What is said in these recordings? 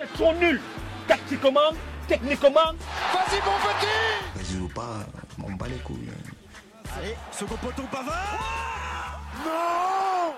Ils sont nuls Tactiquement, techniquement. Vas-y, mon petit Vas-y ou pas, on bat les couilles. Allez, second poteau Pavard Non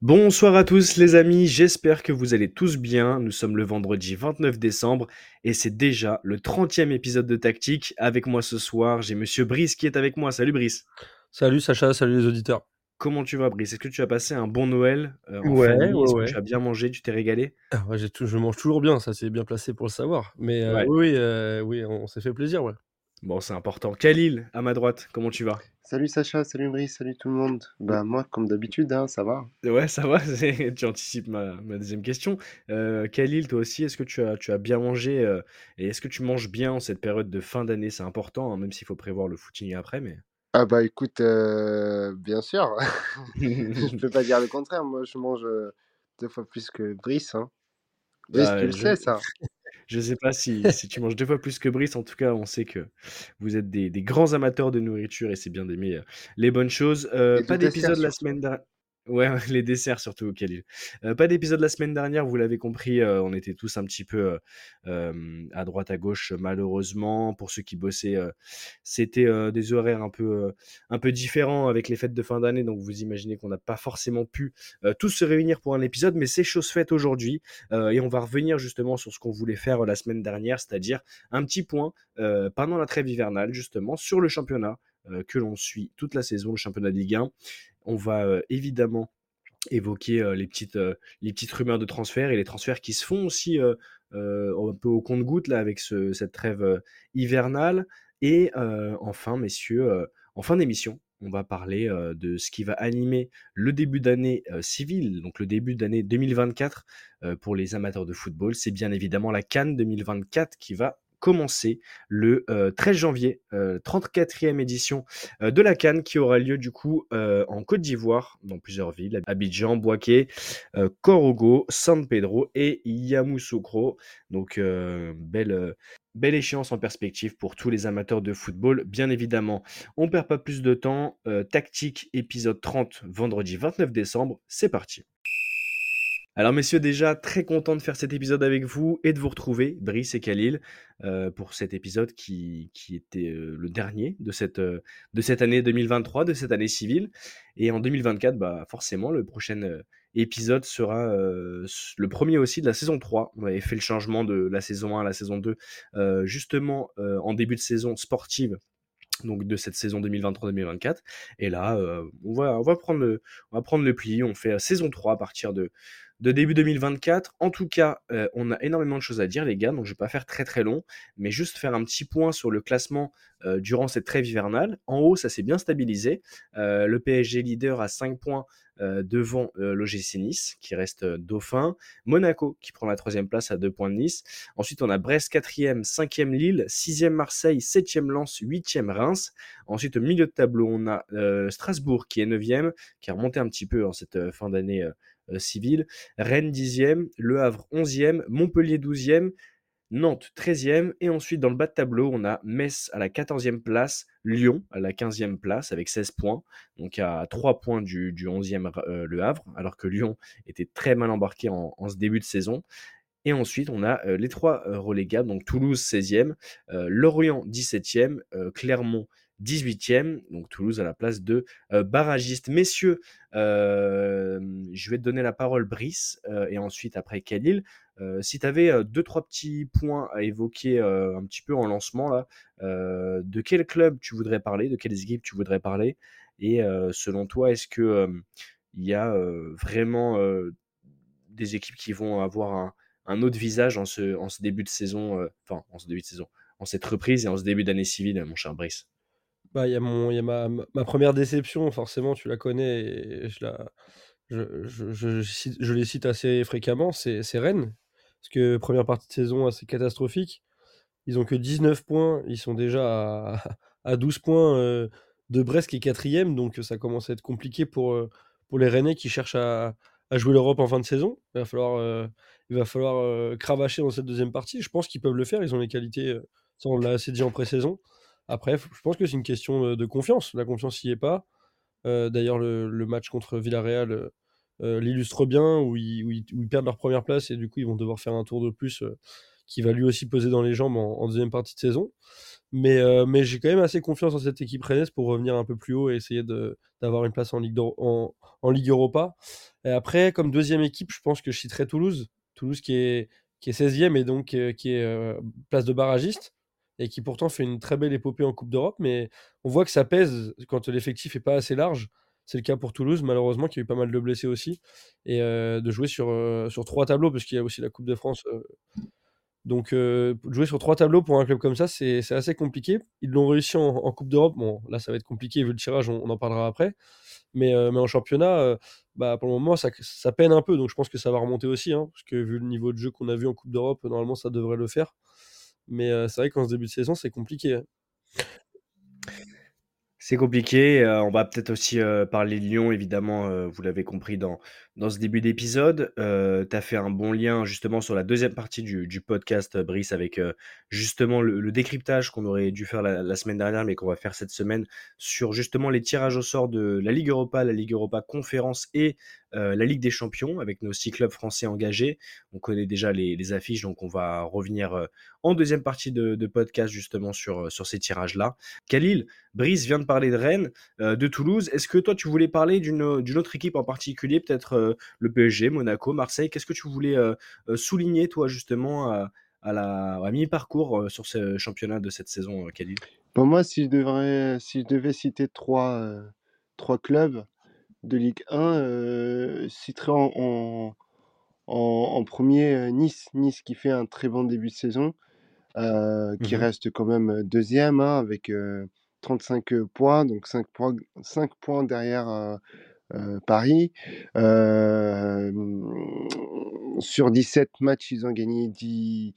Bonsoir à tous les amis, j'espère que vous allez tous bien. Nous sommes le vendredi 29 décembre et c'est déjà le 30e épisode de Tactique. Avec moi ce soir, j'ai monsieur Brice qui est avec moi. Salut Brice. Salut Sacha, salut les auditeurs. Comment tu vas Brice? Est-ce que tu as passé un bon Noël euh, en Ouais, famille? Ouais, Est-ce que ouais. tu as bien mangé Tu t'es régalé? Ah, ouais, j'ai tout- je mange toujours bien, ça c'est bien placé pour le savoir. Mais euh, Ouais. oui, oui, euh, oui, on s'est fait plaisir, ouais. Bon, c'est important. Khalil, à ma droite, comment tu vas? Salut Sacha, salut Brice, salut tout le monde. Bah moi, comme d'habitude, hein, ça va. Ouais, ça va, tu anticipes ma, ma deuxième question. Euh, Khalil, toi aussi, est-ce que tu as, tu as bien mangé euh, et est-ce que tu manges bien en cette période de fin d'année? C'est important, hein, même s'il faut prévoir le footing après, mais... Ah bah écoute, euh, bien sûr, je peux pas dire le contraire. Moi, je mange deux fois plus que Brice. Hein. Brice, Bah, tu le je- sais ça. Je sais pas si, si tu manges deux fois plus que Brice, en tout cas, on sait que vous êtes des, des grands amateurs de nourriture et c'est bien d'aimer les bonnes choses. Euh, pas de d'épisode la semaine dernière. Ouais, les desserts surtout, Khalil. Euh, pas d'épisode la semaine dernière, vous l'avez compris, euh, on était tous un petit peu euh, à droite à gauche, malheureusement. Pour ceux qui bossaient, euh, c'était des horaires un peu, différents avec les fêtes de fin d'année, donc vous imaginez qu'on n'a pas forcément pu tous se réunir pour un épisode, mais c'est chose faite aujourd'hui. Et on va revenir justement sur ce qu'on voulait faire la semaine dernière, c'est-à-dire un petit point pendant la trêve hivernale, justement, sur le championnat que l'on suit toute la saison, le championnat de Ligue 1. On va euh, évidemment évoquer euh, les, petites, euh, les petites rumeurs de transfert et les transferts qui se font aussi euh, euh, un peu au compte-goutte là avec ce- cette trêve euh, hivernale. Et euh, enfin, messieurs, euh, en fin d'émission, on va parler euh, de ce qui va animer le début d'année euh, civile, donc le début d'année 2024 euh, pour les amateurs de football. C'est bien évidemment la Cannes 2024 qui va commencer le euh, 13 janvier, euh, 34e édition euh, de la Cannes qui aura lieu du coup euh, en Côte d'Ivoire, dans plusieurs villes, Abidjan, Boaké, euh, Korogo, San Pedro et Yamoussoukro. Donc euh, belle, euh, belle échéance en perspective pour tous les amateurs de football, bien évidemment. On perd pas plus de temps. euh, tactique épisode 30, vendredi 29 décembre, c'est parti. Alors messieurs, déjà très content de faire cet épisode avec vous et de vous retrouver, Brice et Khalil, euh, pour cet épisode qui, qui était euh, le dernier de cette, euh, de cette année 2023, de cette année civile. Et en 2024, bah, forcément, le prochain épisode sera le premier aussi de la saison 3. On avait fait le changement de la saison 1 à la saison 2, euh, justement en début de saison sportive donc de cette saison 2023-2024. Et là, on, va, on, va prendre le, on va prendre le pli. On fait la saison 3 à partir de, de début 2024. En tout cas, euh, on a énormément de choses à dire, les gars. Donc, je ne vais pas faire très très long, mais juste faire un petit point sur le classement euh, durant cette trêve hivernale. En haut, ça s'est bien stabilisé. Euh, le PSG leader à 5 points devant l'OGC Nice, qui reste dauphin. Monaco, qui prend la troisième place à 2 points de Nice. Ensuite, on a Brest 4e, 5e Lille, 6e Marseille, 7e Lens, 8e Reims. Ensuite, au milieu de tableau, on a Strasbourg qui est 9e, qui a remonté un petit peu en cette fin d'année civile. Rennes 10e, Le Havre 11e, Montpellier 12e, Nantes 13e. Et ensuite, dans le bas de tableau, on a Metz à la 14e place, Lyon à la 15e place avec 16 points, donc à 3 points du, du 11e euh, Le Havre, alors que Lyon était très mal embarqué en, en ce début de saison. Et ensuite, on a euh, les trois euh, relégables, donc Toulouse 16e, euh, Lorient 17e, euh, Clermont 18e, donc Toulouse à la place de euh, barragiste. Messieurs, euh, je vais te donner la parole, Brice, euh, et ensuite après Khalil. Si tu avais deux, trois petits points à évoquer un petit peu en lancement, là, de quel club tu voudrais parler, de quelles équipes tu voudrais parler, et selon toi, est-ce que il y a vraiment des équipes qui vont avoir un, autre visage en ce, début de saison, enfin en ce début de saison, en cette reprise et en ce début d'année civile, mon cher Brice? Bah, il y a, mon, y a ma, ma- première déception, forcément, tu la connais, et je, la, je, je, je, les cite assez fréquemment, c'est c'est Rennes. Parce que première partie de saison assez catastrophique. Ils ont que 19 points, ils sont déjà à, à 12 points euh, de Brest qui est quatrième, donc ça commence à être compliqué pour, euh, pour les Rennais qui cherchent à, à jouer l'Europe en fin de saison. Il va falloir, euh, il va falloir euh, cravacher dans cette deuxième partie. Je pense qu'ils peuvent le faire, ils ont les qualités, euh, ça on l'a assez dit en pré-saison. Après, je pense que c'est une question de, confiance. La confiance n'y est pas. Euh, D'ailleurs, le, match contre Villarreal, euh, euh, l'illustre bien, où ils, perdent leur première place et du coup ils vont devoir faire un tour de plus qui va lui aussi peser dans les jambes en, deuxième partie de saison. Mais, j'ai quand même assez confiance en cette équipe rennaise pour revenir un peu plus haut et essayer d'avoir une place en Ligue, Europa. Et après, comme deuxième équipe, je pense que je citerai Toulouse. Toulouse qui est, qui est 16e et donc qui est place de barragiste et qui pourtant fait une très belle épopée en Coupe d'Europe. Mais on voit que ça pèse quand l'effectif est pas assez large. C'est le cas pour Toulouse, malheureusement, qui a eu pas mal de blessés aussi. Et euh, de jouer sur, euh, sur trois tableaux, parce qu'il y a aussi la Coupe de France. euh. donc, jouer sur trois tableaux pour un club comme ça, c'est assez compliqué. Ils l'ont réussi en, Coupe d'Europe. Bon, là, ça va être compliqué vu le tirage, on, en parlera après. Mais, mais en championnat, bah, pour le moment, ça, ça peine un peu. Donc, je pense que ça va remonter aussi. hein, parce que vu le niveau de jeu qu'on a vu en Coupe d'Europe, normalement, ça devrait le faire. Mais euh, c'est vrai qu'en ce début de saison, c'est compliqué. hein. C'est compliqué. euh, on va peut-être aussi euh, parler de Lyon, évidemment. vous l'avez compris dans, dans ce début d'épisode. Euh, tu as fait un bon lien justement sur la deuxième partie du, podcast, euh, Brice, avec euh, justement le, décryptage qu'on aurait dû faire la, semaine dernière, mais qu'on va faire cette semaine sur justement les tirages au sort de la Ligue Europa, la Ligue Europa Conférence et euh, la Ligue des Champions, avec nos six clubs français engagés. On connaît déjà les, affiches, donc on va revenir en deuxième partie de, podcast justement sur, sur ces tirages-là. Khalil, Brice vient de parler de Rennes, de Toulouse. Est-ce que toi, tu voulais parler d'une autre équipe en particulier, peut-être le PSG, Monaco, Marseille Qu'est-ce que tu voulais euh, euh, souligner, toi, justement, à, à la à mi-parcours euh, sur ce championnat de cette saison, Khalil? Pour moi, si je, devrais, si je devais citer trois, trois clubs de Ligue 1, euh, je citerais en, en, en- en premier Nice. Nice qui fait un très bon début de saison, euh, qui Mhm. reste quand même deuxième hein, avec euh, 35 points, donc 5 points, 5 points derrière euh, Paris. Euh, sur 17 matchs, ils ont gagné 10,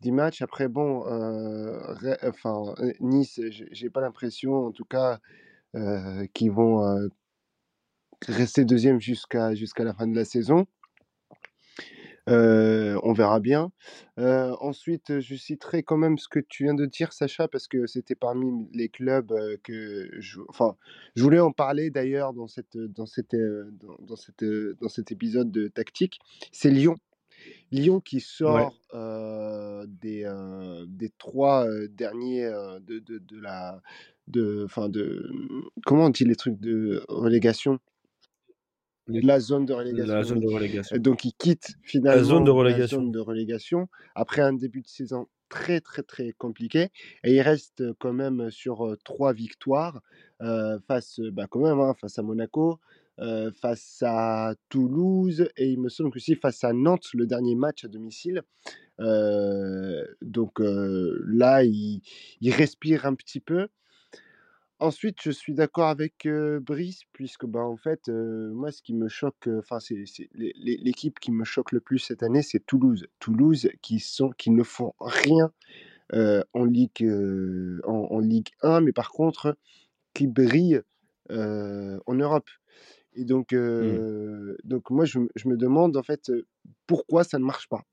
10 matchs. Après, bon, euh, enfin, euh, Nice, j'ai pas l'impression, en tout cas, euh, qu'ils vont euh, rester deuxième jusqu'à la fin de la saison. Euh, on verra bien. Euh, ensuite, je citerai quand même ce que tu viens de dire, Sacha, parce que c'était parmi les clubs que je, enfin, je voulais en parler d'ailleurs dans cette, dans cette, dans, dans cette, dans cet épisode de tactique. C'est Lyon. Lyon qui Ouais. sort euh, des, des trois derniers de, de, de la, de, enfin de, comment on dit les trucs de relégation, la zone de La relégation, zone oui. de relégation. Donc, il quitte La zone finalement la zone de relégation après un début de saison très, très, très compliqué. Et il reste quand même sur euh, trois victoires euh, face, euh, bah, quand même, hein, face à Monaco, euh, face à Toulouse et il me semble que aussi face à Nantes, le dernier match à domicile. Euh, donc là, il, il respire un petit peu. Ensuite, je suis d'accord avec euh, Brice, puisque bah, en fait, euh, moi, ce qui me choque, enfin, c'est c'est l'é- l'é- l'équipe qui me choque le plus cette année, c'est Toulouse. Toulouse qui sont, qui ne font rien euh, en Ligue, euh, en, en Ligue 1, mais par contre, qui brillent euh, en Europe. Et donc, Hmm. euh, donc moi, je, me- je me demande en fait euh, pourquoi ça ne marche pas?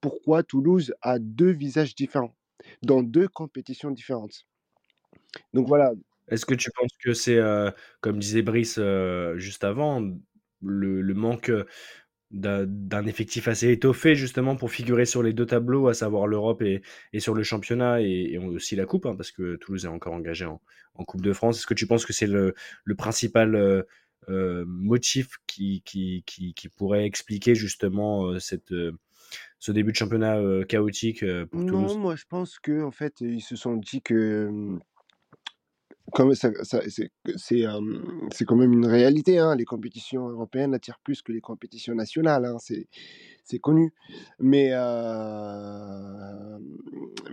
Pourquoi Toulouse a deux visages différents dans deux compétitions différentes? Donc voilà, Est-ce que tu penses que c'est, euh, comme disait Brice euh, juste avant, le, le manque euh, d'un d'un effectif assez étoffé justement pour figurer sur les deux tableaux, à savoir l'Europe et, et sur le championnat et, et aussi la Coupe, hein, parce que Toulouse est encore engagé en, en Coupe de France. Est-ce que tu penses que c'est le, le principal euh, euh, motif qui, qui, qui, qui pourrait expliquer justement euh, cette, ce début de championnat chaotique pour non, Toulouse? moi je pense que en fait ils se sont dit que comme ça, ça- c'est c'est, euh, c'est quand même une réalité, hein, les compétitions européennes attirent plus que les compétitions nationales, hein, c'est c'est connu. Mais, euh,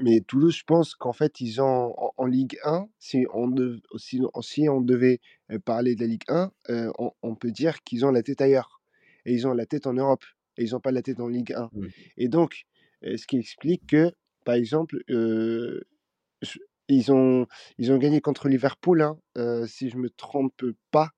mais Toulouse, je pense qu'en fait, ils ont en, en Ligue 1, si on, si, si on devait euh, parler de la Ligue 1, euh, on, on peut dire qu'ils ont la tête ailleurs. Et ils ont la tête en Europe. Et ils n'ont pas la tête en Ligue 1. Mm. Et donc, ce qui explique que, par exemple, ils, ont, ils ont gagné contre Liverpool, hein, euh, si je me trompe pas.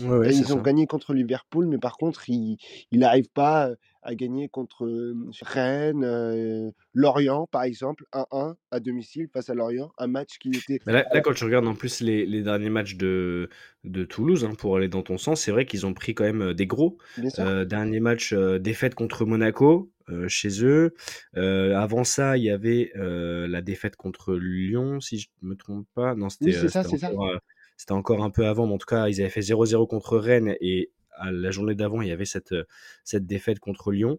Ouais, ouais, ils ont ça. gagné contre Liverpool, mais par contre, ils il n'arrivent pas à gagner contre Rennes, euh, Lorient, par exemple, 1-1 à domicile face à Lorient, un match qui était Mais là, quand tu regardes en plus les, les derniers matchs de, de Toulouse, hein, pour aller dans ton sens, c'est vrai qu'ils ont pris quand même des gros. Euh, dernier match, euh, défaite contre Monaco chez eux. Avant ça, il y avait la défaite contre Lyon, si je ne me trompe pas. Non, Oui, c'était c'est euh, ça, c'est ça. Euh, c'était encore un peu avant, mais en tout cas, ils avaient fait 0-0 contre Rennes et à la journée d'avant, il y avait cette, euh, cette défaite contre Lyon.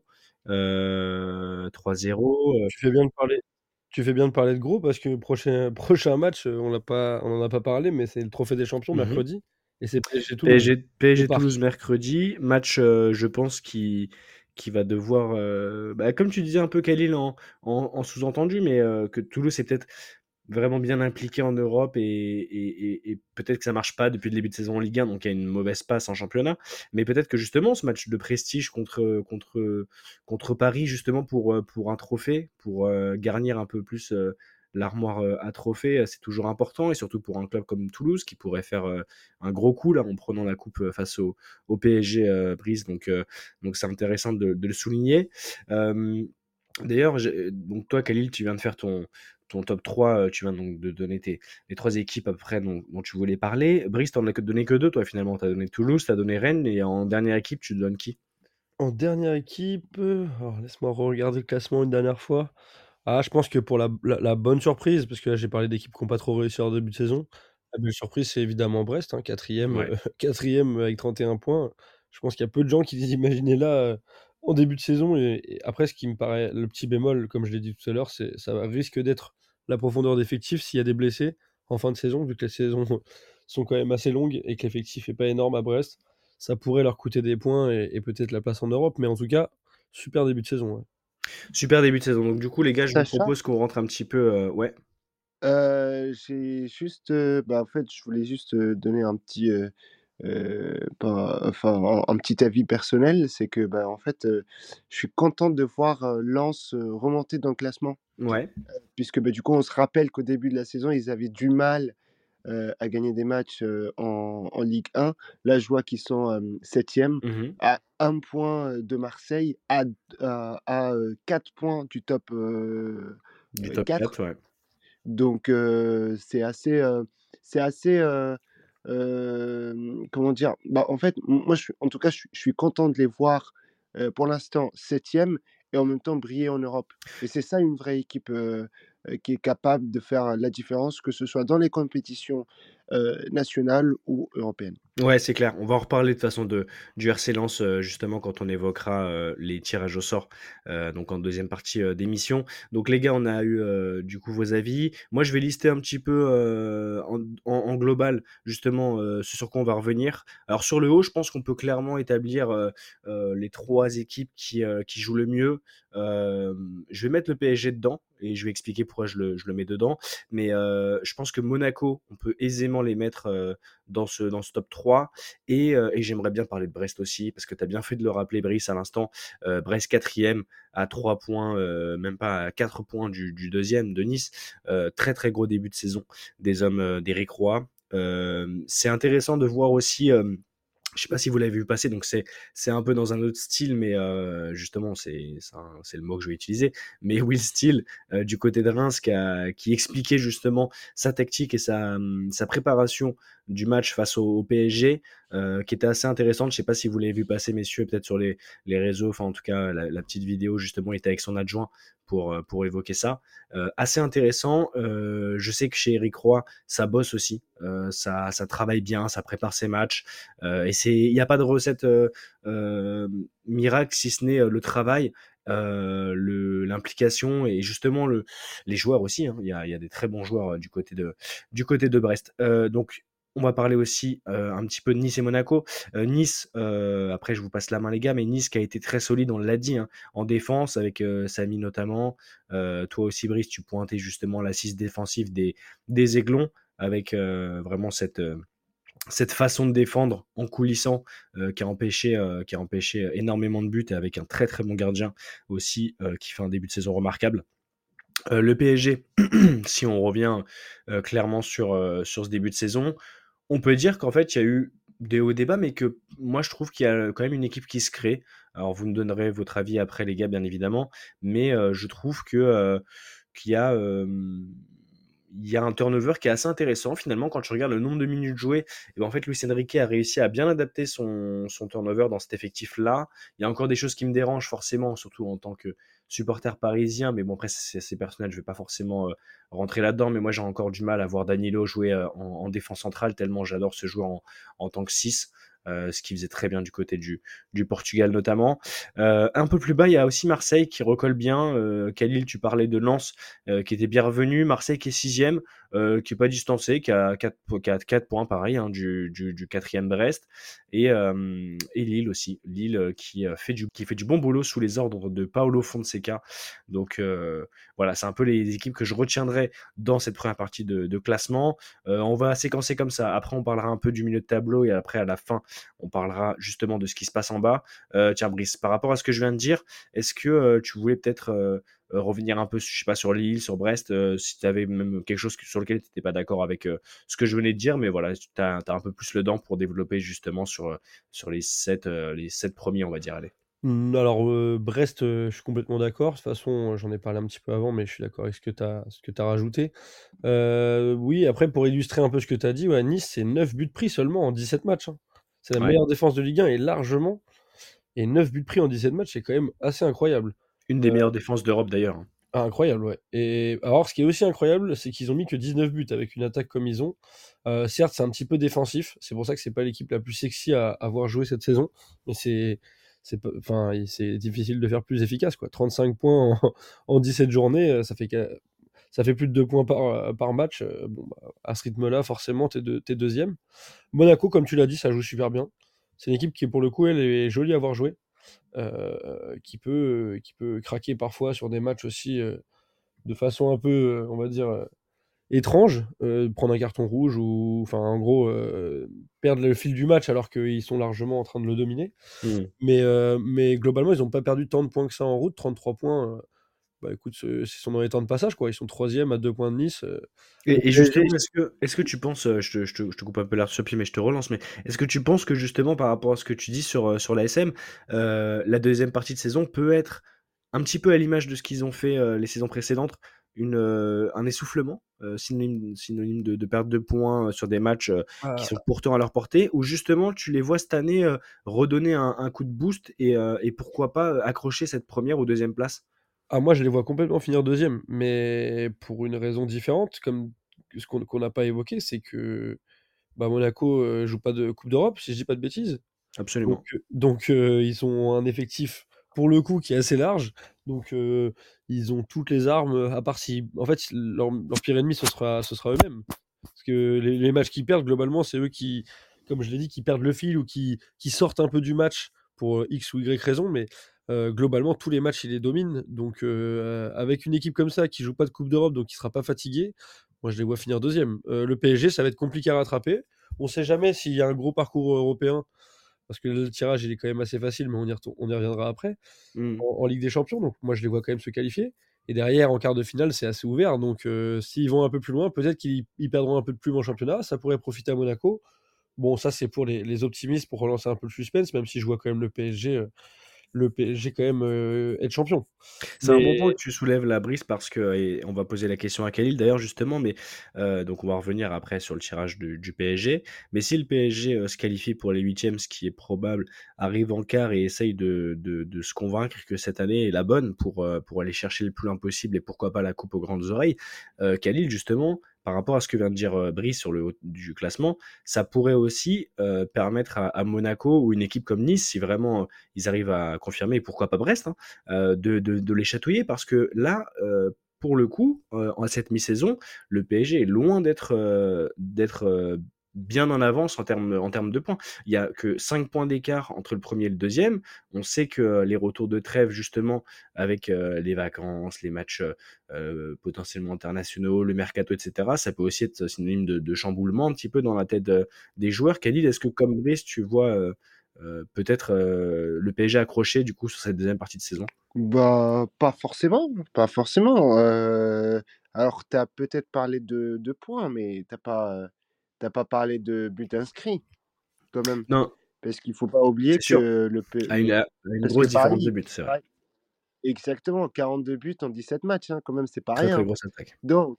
Euh, 3-0. euh, Tu fais bien de parler. Tu fais bien de parler de gros parce que prochain, prochain match, euh, on l'a pas, on en a pas parlé, mais c'est le Trophée des Champions mhm. mercredi et c'est PSG Toulouse PSG. Toulouse mercredi, match euh, je pense qui, qui va devoir, euh, bah, comme tu disais un peu Khalil en, en, en sous-entendu, mais euh, que Toulouse est peut-être vraiment bien impliqué en Europe et, peut-être que ça marche pas depuis le début de saison en Ligue 1, donc il y a une mauvaise passe en championnat, mais peut-être que justement ce match de prestige contre, contre, contre Paris, justement pour, euh, pour un trophée, pour euh, garnir un peu plus euh, l'armoire à trophées, euh, c'est toujours important, et surtout pour un club comme Toulouse qui pourrait faire un gros coup là en prenant la coupe face au, PSG euh, Brice, donc donc c'est intéressant de, le souligner. D'ailleurs, j'ai- donc toi, Khalil, tu viens de faire ton, ton top 3, euh, tu viens donc de donner tes, les trois équipes après dont, dont tu voulais parler. Brice, t'en as que- donné que deux, toi, finalement. Tu as donné Toulouse, tu as donné Rennes, et en dernière équipe, tu donnes qui? En dernière équipe, euh, alors laisse-moi regarder le classement une dernière fois. Ah, je pense que pour la, la- la bonne surprise, parce que là j'ai parlé d'équipes qui n'ont pas trop réussi en début de saison, la belle surprise c'est évidemment Brest, hein, quatrième, Ouais. euh, quatrième avec 31 points. Je pense qu'il y a peu de gens qui l'imaginaient là euh, en début de saison. Et, et après, ce qui me paraît le petit bémol, comme je l'ai dit tout à l'heure, c'est ça risque d'être la profondeur d'effectif s'il y a des blessés en fin de saison, vu que les saisons sont quand même assez longues et que l'effectif n'est pas énorme à Brest. Ça pourrait leur coûter des points et, et peut-être la place en Europe, mais en tout cas, super début de saison. ouais. Super début de saison. Donc, du coup, les gars, je vous propose qu'on rentre un petit peu. euh, ouais. euh, j'ai juste, euh, bah, en fait, je voulais juste donner un petit, euh, enfin, un, un petit avis personnel, c'est que, bah, en fait, euh, je suis content de voir euh, Lens remonter dans le classement, Ouais. puisque, bah, du coup, on se rappelle qu'au début de la saison, ils avaient du mal à gagner des matchs en, en Ligue 1. Là, je vois qu'ils sont euh, septième, Mhm. à un point de Marseille, à, à, à, euh, quatre points du top Du top 4. 4, ouais. Donc, c'est assez, c'est assez, comment dire, bah, en fait, moi, je suis, en tout cas, je suis, content de les voir pour l'instant septième et en même temps briller en Europe. Et c'est ça une vraie équipe qui est capable de faire la différence, que ce soit dans les compétitions nationales ou européennes. Ouais, c'est clair. On va en reparler de toute façon de, du RC euh, justement quand on évoquera euh, les tirages au sort, euh, donc en deuxième partie d'émission. Donc les gars, on a eu du coup vos avis. Moi, je vais lister un petit peu en, global justement ce sur quoi on va revenir. Alors sur le haut, je pense qu'on peut clairement établir les trois équipes qui, qui jouent le mieux. Je vais mettre le PSG dedans et je vais expliquer pourquoi je le, je le mets dedans. Mais je pense que Monaco, on peut aisément les mettre dans, ce, dans ce top 3. Et, j'aimerais bien parler de Brest aussi, parce que tu as bien fait de le rappeler, Brice, à l'instant. Brest quatrième à 3 points, même pas à 4 points du, deuxième de Nice. Très très gros début de saison des hommes d'Éric Roy. C'est intéressant de voir aussi... je sais pas si vous l'avez vu passer, donc c'est c'est un peu dans un autre style, mais justement c'est c'est le mot que je vais utiliser. Mais Will Steele du côté de Reims qui, qui expliquait justement sa tactique et sa, sa préparation du match face au, PSG, euh, qui était assez intéressante. Je sais pas si vous l'avez vu passer, messieurs, peut-être sur les, les réseaux. Enfin, en tout cas, la, la petite vidéo justement était avec son adjoint pour euh, pour évoquer ça. Euh, assez intéressant. Euh, je sais que chez Eric Roy, ça bosse aussi, Euh, ça ça travaille bien, ça prépare ses matchs. Euh, et il n'y a pas de recette miracle si ce n'est le travail, euh, l'implication et justement le, les joueurs aussi. hein. Il, y a, il y a des très bons joueurs du côté de, du côté de Brest. Euh, donc on va parler aussi euh, un petit peu de Nice et Monaco. Euh, nice, euh, après je vous passe la main les gars, mais Nice qui a été très solide, on l'a dit, hein, en défense avec Samy notamment. Toi aussi Brice, tu pointais justement l'assise défensive des, Aiglons avec vraiment cette... façon de défendre en coulissant qui a empêché énormément de buts et avec un très très bon gardien aussi qui fait un début de saison remarquable. Le PSG, si on revient clairement sur ce début de saison, on peut dire qu'en fait il y a eu des hauts débats, mais que moi je trouve qu'il y a quand même une équipe qui se crée. Alors vous me donnerez votre avis après les gars, bien évidemment, mais je trouve que qu'il y a il y a un turnover qui est assez intéressant finalement quand tu regardes le nombre de minutes jouées. Et ben, en fait, Luis Enrique a réussi à bien adapter son, turnover dans cet effectif-là. Il y a encore des choses qui me dérangent forcément, surtout en tant que supporter parisien. Mais bon, après, c'est personnel, je vais pas forcément euh, rentrer là-dedans. Mais moi, j'ai encore du mal à voir Danilo jouer euh, en, défense centrale, tellement j'adore ce joueur en, en tant que 6. Euh, ce qui faisait très bien du côté du, Portugal notamment. Euh, un peu plus bas, il y a aussi Marseille qui recolle bien. Euh, Khalil, tu parlais de Lens qui était bien revenu. Marseille qui est sixième, qui est pas distancé, qui a 4, 4, points pareil hein, du, du, du, quatrième Brest. Et, et, Lille aussi. Lille qui, fait du, qui fait du bon boulot sous les ordres de Paolo Fonseca. Donc voilà, c'est un peu les équipes que je retiendrai dans cette première partie de, de classement. on va séquencer comme ça. Après, on parlera un peu du milieu de tableau et après, à la fin, on parlera justement de ce qui se passe en bas. Euh, tiens, Brice, par rapport à ce que je viens de dire, est-ce que euh, tu voulais peut-être euh, revenir un peu, je sais pas, sur Lille, sur Brest, si tu avais même quelque chose sur lequel tu n'étais pas d'accord avec ce que je venais de dire, mais voilà, tu as, un peu plus le dent pour développer justement sur, sur les, sept, les sept premiers, on va dire. Allez. Mmh, alors, Brest, je suis complètement d'accord. De toute façon, j'en ai parlé un petit peu avant, mais je suis d'accord avec ce que tu as, ce que rajouté. oui, après, pour illustrer un peu ce que tu as dit, Nice, c'est 9 buts pris seulement en 17 matchs. Hein. C'est la meilleure défense de Ligue 1 et largement. Et 9 buts pris en 17 matchs, c'est quand même assez incroyable. Une des euh, meilleures défenses d'Europe d'ailleurs. Hein. Ah, incroyable, ouais. Et alors, ce qui est aussi incroyable, c'est qu'ils ont mis que 19 buts avec une attaque comme ils ont. Euh, certes, c'est un petit peu défensif. C'est pour ça que c'est pas l'équipe la plus sexy à avoir joué cette saison. Mais c'est c'est enfin c'est difficile de faire plus efficace quoi 35 points en, 17 journées euh, ça fait ça fait plus de 2 points par, par match bon, bah, à ce rythme là forcément t'es, es deuxième Monaco comme tu l'as dit ça joue super bien c'est une équipe qui pour le coup elle est jolie à avoir joué qui, peut, qui peut craquer parfois sur des matchs aussi euh, de façon un peu, euh, on va dire, étrange, prendre un carton rouge ou, enfin, en gros, perdre le fil du match alors qu'ils sont largement en train de le dominer. Mmh. Mais, mais globalement, ils n'ont pas perdu tant de points que ça en route, 33 points bah écoute, c'est sont dans les temps de passage, quoi. Ils sont troisième à deux points de Nice. Euh. Et, justement, est-ce que, est que tu penses, euh, je te, je, te, je te coupe un peu l'air sur pied, mais je te relance, mais est-ce que tu penses que justement, par rapport à ce que tu dis sur, euh, sur l'ASM, la deuxième partie de saison peut être un petit peu à l'image de ce qu'ils ont fait les saisons précédentes, une, un essoufflement, synonyme, synonyme de, de, perte de points sur des matchs ah. qui sont pourtant à leur portée, ou justement tu les vois cette année redonner un, un, coup de boost et, et pourquoi pas accrocher cette première ou deuxième place? Ah, moi, je les vois complètement finir deuxième, mais pour une raison différente, comme ce qu'on n'a pas évoqué, c'est que bah, Monaco euh, joue pas de Coupe d'Europe, si je dis pas de bêtises. Absolument. Donc, euh, euh, ils ont un effectif, pour le coup, qui est assez large. Donc, ils ont toutes les armes, à part si. En fait, leur, pire ennemi, ce sera, ce sera eux-mêmes. Parce que les, les matchs qu'ils perdent, globalement, c'est eux qui, comme je l'ai dit, qui perdent le fil ou qui, qui sortent un peu du match pour X ou Y raison. Mais globalement, tous les matchs, il les domine. Donc, avec une équipe comme ça qui joue pas de Coupe d'Europe, donc qui sera pas fatigué, moi je les vois finir deuxième. le PSG, ça va être compliqué à rattraper. On sait jamais s'il y a un gros parcours européen, parce que le tirage il est quand même assez facile, mais on y, on y reviendra après, mmh. en, Ligue des Champions. Donc, moi je les vois quand même se qualifier. Et derrière, en quart de finale, c'est assez ouvert. Donc, s'ils vont un peu plus loin, peut-être qu'ils perdront un peu de plume en championnat. Ça pourrait profiter à Monaco. Bon, ça, c'est pour les, les, optimistes, pour relancer un peu le suspense, même si je vois quand même le PSG le PSG quand même euh, être champion. C'est un bon point que tu soulèves la brise parce que et on va poser la question à Khalil d'ailleurs justement, mais euh, donc on va revenir après sur le tirage du, PSG. Mais si le PSG euh, se qualifie pour les huitièmes, ce qui est probable, arrive en quart et essaye de, de, se convaincre que cette année est la bonne pour, pour aller chercher le plus loin possible et pourquoi pas la coupe aux grandes oreilles, Khalil justement par rapport à ce que vient de dire euh, Brice sur le haut du classement, ça pourrait aussi euh, permettre à, Monaco ou une équipe comme Nice, si vraiment euh, ils arrivent à confirmer, pourquoi pas Brest, hein, de, de, les chatouiller, parce que là, pour le coup, en cette mi-saison, le PSG est loin d'être d'être bien en avance en termes, en termes de points. Il n'y a que 5 points d'écart entre le premier et le deuxième. On sait que les retours de trêve, justement, avec euh, les vacances, les matchs euh, potentiellement internationaux, le mercato, etc., ça peut aussi être synonyme de, chamboulement un petit peu dans la tête euh, des joueurs. Khalid, est-ce que comme Brice, tu vois peut-être le PSG accroché du coup sur cette deuxième partie de saison? Bah, pas forcément, pas forcément. alors, tu as peut-être parlé de, points, mais t'as pas T'as pas parlé de but inscrit. quand même. Non, Parce qu'il faut pas oublier sûr. que le, P- À une, le- à une grosse différence Paris, de but, c'est vrai. Exactement, 42 buts en 17 matchs, hein, quand même, c'est pas Très grosse attaque. Donc,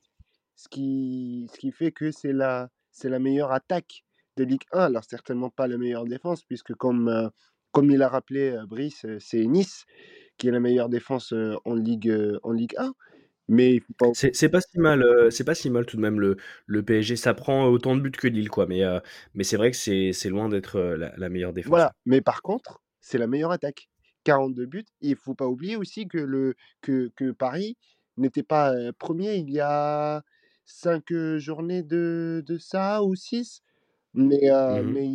ce qui, ce qui fait que c'est la, c'est la meilleure attaque de Ligue 1. Alors, certainement pas la meilleure défense, puisque comme, euh, comme il a rappelé euh, Brice, euh, c'est Nice qui est la meilleure défense euh, en Ligue, en Ligue 1. Mais il faut pas... C'est c'est pas si mal, euh, c'est pas si mal tout de même le, le PSG. Ça prend autant de buts que Lille, quoi. Mais, euh, mais c'est vrai que c'est c'est loin d'être euh, la, la meilleure défense. Voilà. Mais par contre, c'est la meilleure attaque. 42 buts. Et il faut pas oublier aussi que, le, que, que Paris n'était pas premier il y a 5 journées de, de ça ou 6. Mais, Mhm. mais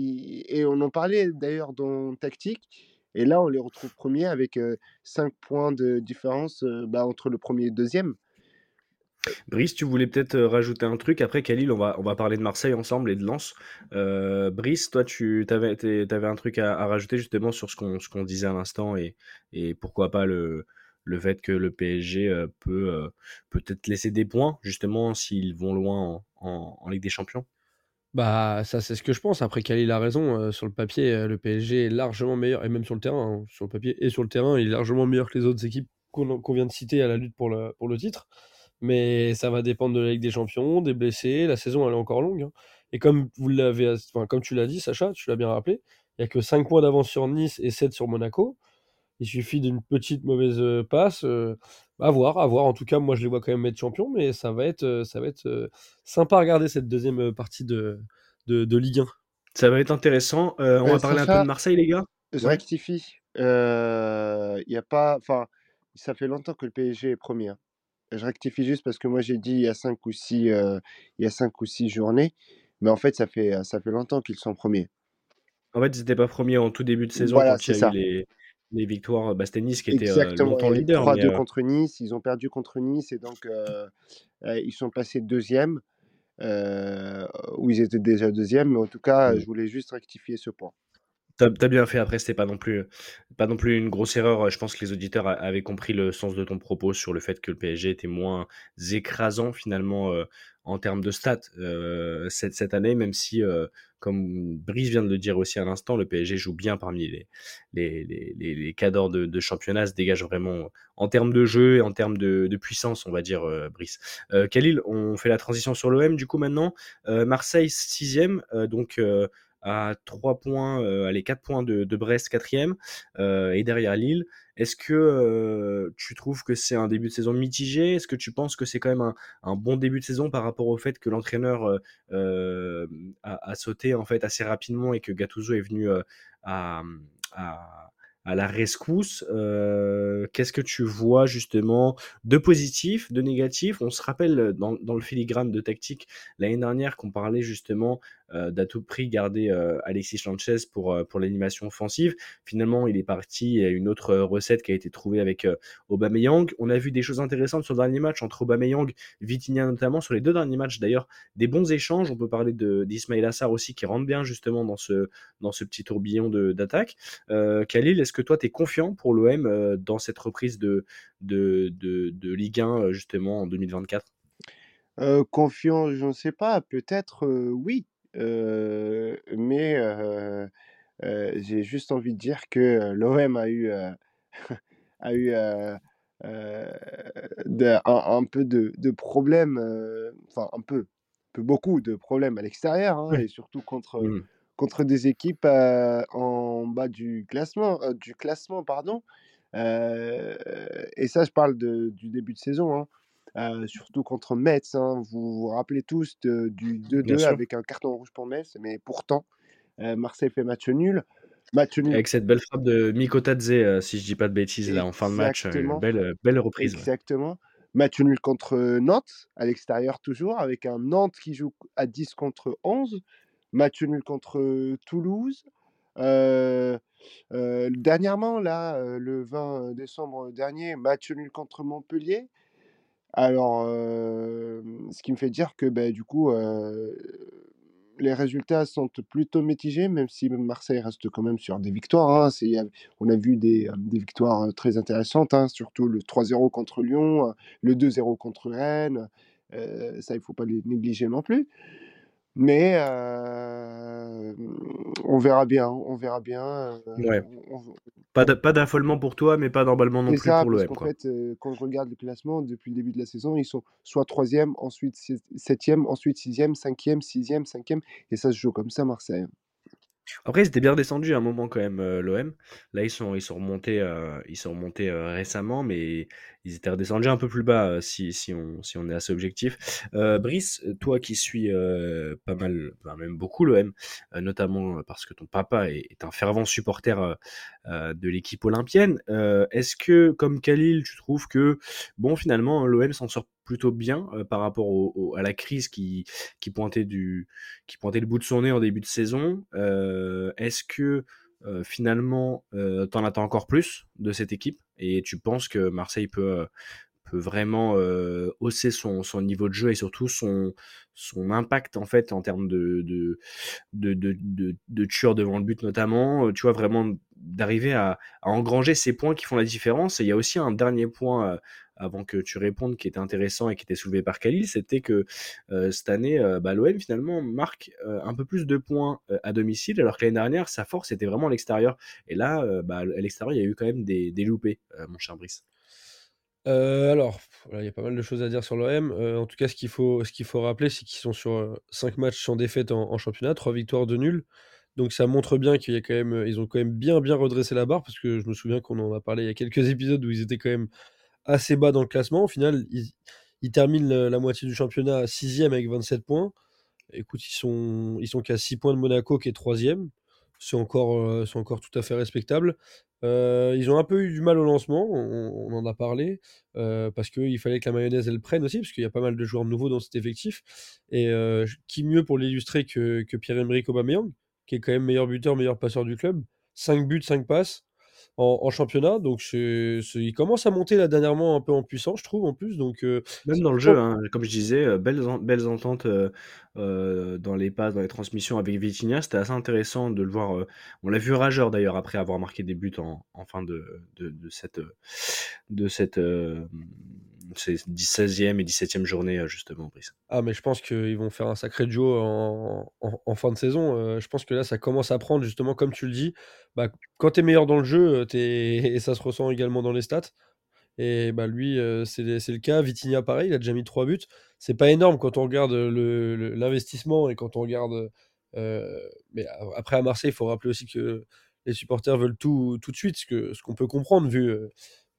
et on en parlait d'ailleurs dans Tactique. Et là, on les retrouve premiers avec 5 points de différence bah, entre le premier et le deuxième. Brice, tu voulais peut-être rajouter un truc. Après, Khalil, on va, on va parler de Marseille ensemble et de Lens. Brice, toi, tu avais, avais un truc à, rajouter justement sur ce qu'on qu'on disait à l'instant et, et pourquoi pas le, le fait que le PSG peut peut-être laisser des points justement s'ils vont loin en- en Ligue des Champions? Bah, ça, c'est ce que je pense. Après, Khalil a raison. euh, sur le papier, euh, le PSG est largement meilleur, et même sur le terrain, hein, sur le papier et sur le terrain, il est largement meilleur que les autres équipes qu'on vient de citer à la lutte pour le, titre. Mais ça va dépendre de la Ligue des Champions, des blessés. La saison, elle est encore longue. hein. Et comme, vous comme tu l'as dit, Sacha, tu l'as bien rappelé, il n'y a que 5 points d'avance sur Nice et 7 sur Monaco. Il suffit d'une petite mauvaise euh, passe. À voir, à voir. En tout cas, moi, je les vois quand même être champions, mais ça va être, euh, ça va être euh, sympa à regarder cette deuxième euh, partie de, de, de Ligue 1. Ça va être intéressant. Euh, on Euh, va parler un peu de Marseille, les gars. je Ouais. rectifie. Euh, Il y a pas... Enfin, ça fait longtemps que le PSG est premier. hein. Je rectifie juste parce que moi j'ai dit il y a 5 ou 6 il y a cinq ou six journées, mais en fait ça fait ça fait longtemps qu'ils sont premiers. En fait, ils n'étaient pas premiers en tout début de saison Voilà, quand il c'est y a ça. eu les, les victoires. Bah, c'était Nice qui était euh, Exactement. longtemps leader. mais, 3-2 euh, contre Nice, ils ont perdu contre Nice et donc euh, euh, ils sont passés deuxième, euh, où ils étaient déjà deuxième, mais en tout cas, Mm. je voulais juste rectifier ce point. T'as as bien fait. Après, c'était pas non plus pas non plus une grosse erreur. Je pense que les auditeurs avaient compris le sens de ton propos sur le fait que le PSG était moins écrasant finalement euh, en termes de stats euh, cette, cette année, même si, euh, comme Brice vient de le dire aussi à l'instant, le PSG joue bien parmi les les, les, les, cadors de, championnat, se dégage vraiment en termes de jeu et en termes de, puissance, on va dire, euh, Brice. Euh, Khalil, on fait la transition sur l'OM du coup maintenant. Euh, Marseille sixième, euh, donc à 3 points, euh, allez, 4 points de, Brest, quatrième, euh, et derrière Lille. Est-ce que euh, tu trouves que c'est un début de saison mitigé? Est-ce que tu penses que c'est quand même un, bon début de saison par rapport au fait que l'entraîneur euh, a, sauté en fait assez rapidement et que Gattuso est venu à, la rescousse? Qu'est-ce que tu vois justement de positif, de négatif? On se rappelle dans, dans le filigrane de tactique l'année dernière qu'on parlait justement d'à tout prix garder euh, Alexis Sanchez pour, euh, pour l'animation offensive. Finalement, il est parti à une autre euh, recette qui a été trouvée avec euh, Aubameyang. On a vu des choses intéressantes sur le dernier match entre Aubameyang, Vitinha notamment, sur les deux derniers matchs d'ailleurs, des bons échanges. On peut parler d'Ismail Assar aussi qui rentre bien justement dans ce, dans ce petit tourbillon d'attaque. Euh, Khalil, est-ce que toi, tu es confiant pour l'OM euh, dans cette reprise de, de, de, Ligue 1 euh, justement en 2024 Euh, confiant, je ne sais pas, peut-être euh, oui, euh, mais euh, euh, j'ai juste envie de dire que euh, l'OM a eu, euh, a eu euh, euh, de- un, un peu de, de problèmes, euh, enfin un peu, peu beaucoup de problèmes à l'extérieur, hein, et surtout contre, Mhm. contre des équipes euh, en bas du classement, euh, du classement, pardon. Euh, et ça, je parle de- du début de saison, hein. Euh, surtout contre Metz. hein. Vous vous rappelez tous de- du Bien 2-2 sûr. avec un carton rouge pour Metz, mais pourtant, euh, Marseille fait match nul. Match nul, Avec cette belle frappe de Miko Tadze, euh, si je dis pas de bêtises, là en fin de match, euh, une belle, belle reprise. ouais. Exactement. Match nul contre Nantes, à l'extérieur toujours, avec un Nantes qui joue à 10 contre 11. Match nul contre Toulouse. Euh, euh, dernièrement, là, euh, le 20 décembre dernier, match nul contre Montpellier. Alors, ce qui me fait dire que bah, du coup, les résultats sont plutôt mitigés, même si Marseille reste quand même sur des victoires. hein. C'est- on a vu des, des victoires très intéressantes, hein, surtout le 3-0 contre Lyon, le 2-0 contre Rennes. Ça, il ne faut pas les négliger non plus. Mais euh, on verra bien, on verra bien. euh, Ouais. on- on- Pas d'a- pas d'affolement pour toi, mais pas d'emballement non plus ça, pour parce l'OM, qu'en quoi. fait, euh, quand je regarde le classement, depuis le début de la saison, ils sont soit troisième, ensuite septième, ensuite sixième, cinquième, sixième, cinquième, et ça se joue comme ça, Marseille. Après, ils étaient bien descendus à un moment quand même, euh, l'OM. Là, ils sont, ils remontés, euh, euh, récemment, mais ils étaient redescendus un peu plus bas si, on, est assez objectif. Brice, toi qui suis pas mal, même beaucoup l'OM, notamment parce que ton papa est, un fervent supporter de l'équipe olympienne, est-ce que, comme Khalil, tu trouves que, bon, finalement, l'OM s'en sort plutôt bien par rapport à la crise qui, qui, pointait du, qui pointait le bout de son nez en début de saison Est-ce que finalement, euh, t'en attends encore plus de cette équipe? Et tu penses que Marseille peut, peut vraiment hausser son, son niveau de jeu et surtout son, son impact en fait en termes de, de, de, de, de, tueurs devant le but notamment, tu vois vraiment d'arriver à, à engranger ces points qui font la différence? Et il y a aussi un dernier point avant que tu répondes qui était intéressant et qui était soulevé par Khalil, c'était que euh, cette année, euh, bah, l'OM finalement marque euh, un peu plus de points à domicile, alors que l'année dernière, sa force était vraiment à l'extérieur. Et là, bah, à l'extérieur, il y a eu quand même des, des loupés, mon cher Brice. Alors, il y a pas mal de choses à dire sur l'OM. En tout cas, ce qu'il faut, ce qu'il faut rappeler, c'est qu'ils sont sur 5 matchs sans défaite en, championnat, 3 victoires, 2 nuls. Donc ça montre bien qu'il y a quand même, ils ont quand même bien bien redressé la barre, parce que je me souviens qu'on en a parlé il y a quelques épisodes où ils étaient quand même assez bas dans le classement. Au final, ils, terminent la, moitié du championnat à 6 avec 27 points. Écoute, ils sont, ils sont qu'à 6 points de Monaco qui est 3 C'est encore, euh, c'est encore tout à fait respectable. Euh, ils ont un peu eu du mal au lancement, on, en a parlé, euh, parce qu'il fallait que la mayonnaise elle prenne aussi, parce qu'il y a pas mal de joueurs nouveaux dans cet effectif. Et qui mieux pour l'illustrer que, que Pierre-Emerick Aubameyang, qui est quand même meilleur buteur, meilleur passeur du club. 5 buts, 5 passes en, en championnat. Donc c'est, c'est- il commence à monter là dernièrement un peu en puissance, je trouve, en plus. Donc euh, Même dans le jeu, hein, comme je disais, euh, belles, en- belles ententes euh, dans les passes, dans les transmissions avec Vitinha. C'était assez intéressant de le voir. on l'a vu rageur d'ailleurs après avoir marqué des buts en, en fin de, de, de cette, de cette 16e et 17e journée, euh, justement, Brice. Ah, mais je pense qu'ils vont faire un sacré duo en, en- fin de saison. Euh, je pense que là, ça commence à prendre, justement, comme tu le dis. Bah, quand tu es meilleur dans le jeu, euh, et ça se ressent également dans les stats. Et bah, lui, c'est le cas. Vitinha, pareil, il a déjà mis 3 buts. C'est pas énorme quand on regarde l'investissement et quand on regarde. mais après, à Marseille, il faut rappeler aussi que les supporters veulent tout, tout de suite, ce que- ce qu'on peut comprendre vu,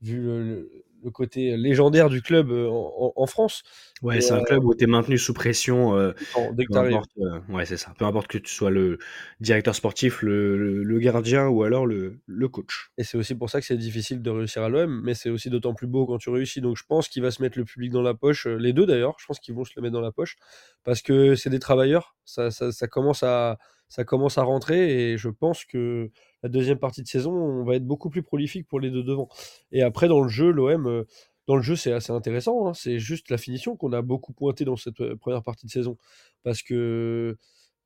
vu le, le- côté légendaire du club euh, en, France. Ouais, c'est un euh, club où tu es maintenu sous pression. euh, dès que importe, euh, ouais, c'est ça. Peu importe que tu sois le directeur sportif, le, le- le gardien ou alors le, le coach. Et c'est aussi pour ça que c'est difficile de réussir à l'OM, mais c'est aussi d'autant plus beau quand tu réussis. Donc je pense qu'il va se mettre le public dans la poche, euh, les deux d'ailleurs, je pense qu'ils vont se le mettre dans la poche, parce que c'est des travailleurs, ça, ça, ça commence à, ça commence à rentrer, et je pense que la deuxième partie de saison, on va être beaucoup plus prolifique pour les deux devant. Et après, dans le jeu, l'OM, euh, dans le jeu, c'est assez intéressant, hein, c'est juste la finition qu'on a beaucoup pointé dans cette euh, première partie de saison, parce que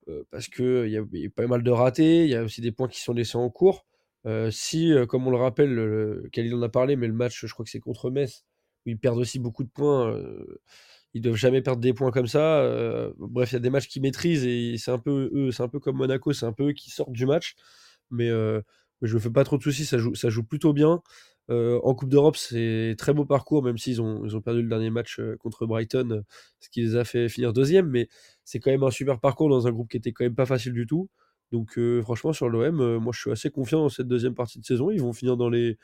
euh, parce que il y, a y a pas mal de ratés, il y a aussi des points qui sont laissés en cours. Si, comme on le rappelle, le, Khalil en a parlé, mais le match, je crois que c'est contre Metz, où ils perdent aussi beaucoup de points. euh, ils doivent jamais perdre des points comme ça. bref, il y a des matchs qu'ils maîtrisent et c'est un peu eux, c'est un peu comme Monaco, c'est un peu eux qui sortent du match. Mais je me fais pas trop de soucis, ça joue, plutôt bien. En Coupe d'Europe, c'est très beau parcours, même s'ils ont, ils ont perdu le dernier match contre Brighton, ce qui les a fait finir deuxième. Mais c'est quand même un super parcours dans un groupe qui était quand même pas facile du tout. Donc franchement sur l'OM, moi je suis assez confiant dans cette deuxième partie de saison. Ils vont finir dans les,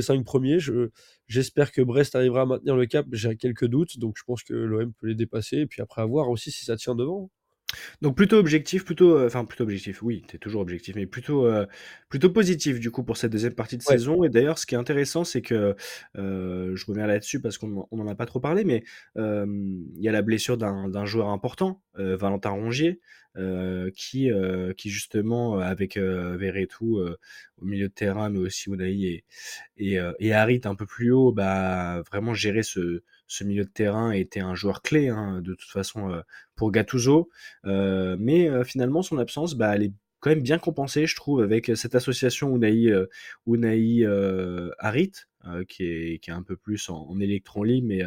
cinq premiers. Je- J'espère que Brest arrivera à maintenir le cap. J'ai quelques doutes, donc je pense que l'OM peut les dépasser. Et puis après à voir aussi si ça tient devant. Donc plutôt objectif, plutôt, euh, enfin plutôt objectif. Oui, t'es toujours objectif, mais plutôt, euh, plutôt positif du coup pour cette deuxième partie de Ouais. saison. Et d'ailleurs, ce qui est intéressant, c'est que euh, je reviens là-dessus parce qu'on en- on en a pas trop parlé, mais il y a la blessure d'un d'un joueur important, Valentin Rongier, qui, qui justement avec Verretou au milieu de terrain, mais aussi Unai et et, et Harit un peu plus haut, bah vraiment gérer ce ce milieu de terrain était un joueur clé hein, de toute façon euh, pour Gattuso. Euh, mais euh, finalement, son absence, bah, elle est quand même bien compensée, je trouve, avec cette association Unai, Unai Harit, qui, est, un peu plus en, électron libre, mais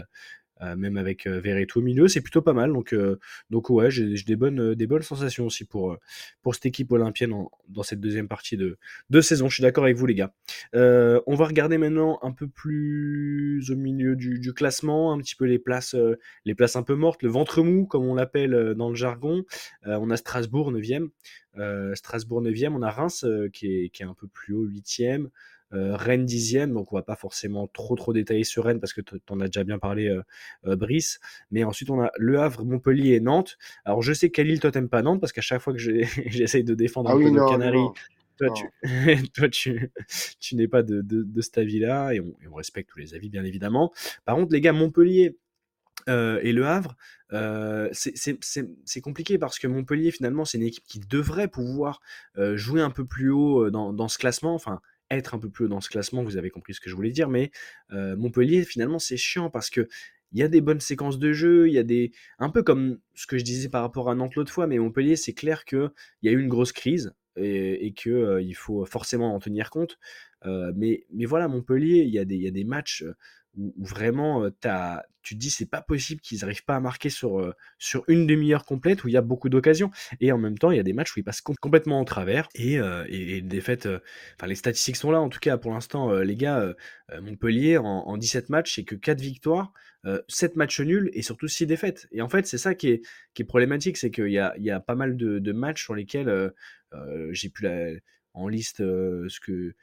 même avec euh, Verretou au milieu, c'est plutôt pas mal. Donc, euh, donc ouais, j'ai des bonnes, des bonnes sensations aussi pour, euh, pour cette équipe olympienne en- dans cette deuxième partie de, de saison. Je suis d'accord avec vous, les gars. Euh, on va regarder maintenant un peu plus au milieu du, classement, un petit peu les places, euh, les places un peu mortes, le ventre mou, comme on l'appelle euh, dans le jargon. Euh, on a Strasbourg 9e. Euh, Strasbourg 9e, on a Reims euh, qui, est, qui est un peu plus haut 8e. Euh, Rennes 10e, donc on va pas forcément trop trop détailler sur Rennes parce que tu en as déjà bien parlé, euh, euh, Brice. Mais ensuite on a Le Havre, Montpellier et Nantes. Alors je sais qu'Alil, toi t'aimes pas Nantes parce qu'à chaque fois que j'essaye de défendre Ah un oui, peu nos non, non, Canaries, non. toi tu, toi, tu, tu n'es pas de, de, de cet avis-là et on, et on respecte tous les avis bien évidemment. Par contre les gars, Montpellier, euh, et Le Havre, euh, c'est compliqué parce que Montpellier, finalement, c'est une équipe qui devrait pouvoir euh, jouer un peu plus haut dans, dans ce classement, enfin être un peu plus haut dans ce classement, vous avez compris ce que je voulais dire, mais euh, Montpellier, finalement, c'est chiant parce que il y a des bonnes séquences de jeu, il y a des... Un peu comme ce que je disais par rapport à Nantes l'autre fois, mais Montpellier, c'est clair qu'il y a eu une grosse crise et, et qu'il il faut forcément en tenir compte. Euh, mais, mais voilà, Montpellier, il y, a des- il y a des matchs euh, où, vraiment tu te dis c'est pas possible qu'ils n'arrivent pas à marquer sur, sur une demi-heure complète où il y a beaucoup d'occasions. Et en même temps, il y a des matchs où ils passent com- complètement en travers. Et, et, euh, enfin les statistiques sont là en tout cas pour l'instant, les gars. Montpellier en, en 17 matchs, c'est que 4 victoires, euh, 7 matchs nuls et surtout 6 défaites. Et en fait, c'est ça qui est, problématique, c'est qu'il y a, y a pas mal de, matchs sur lesquels j'ai pu en liste ce que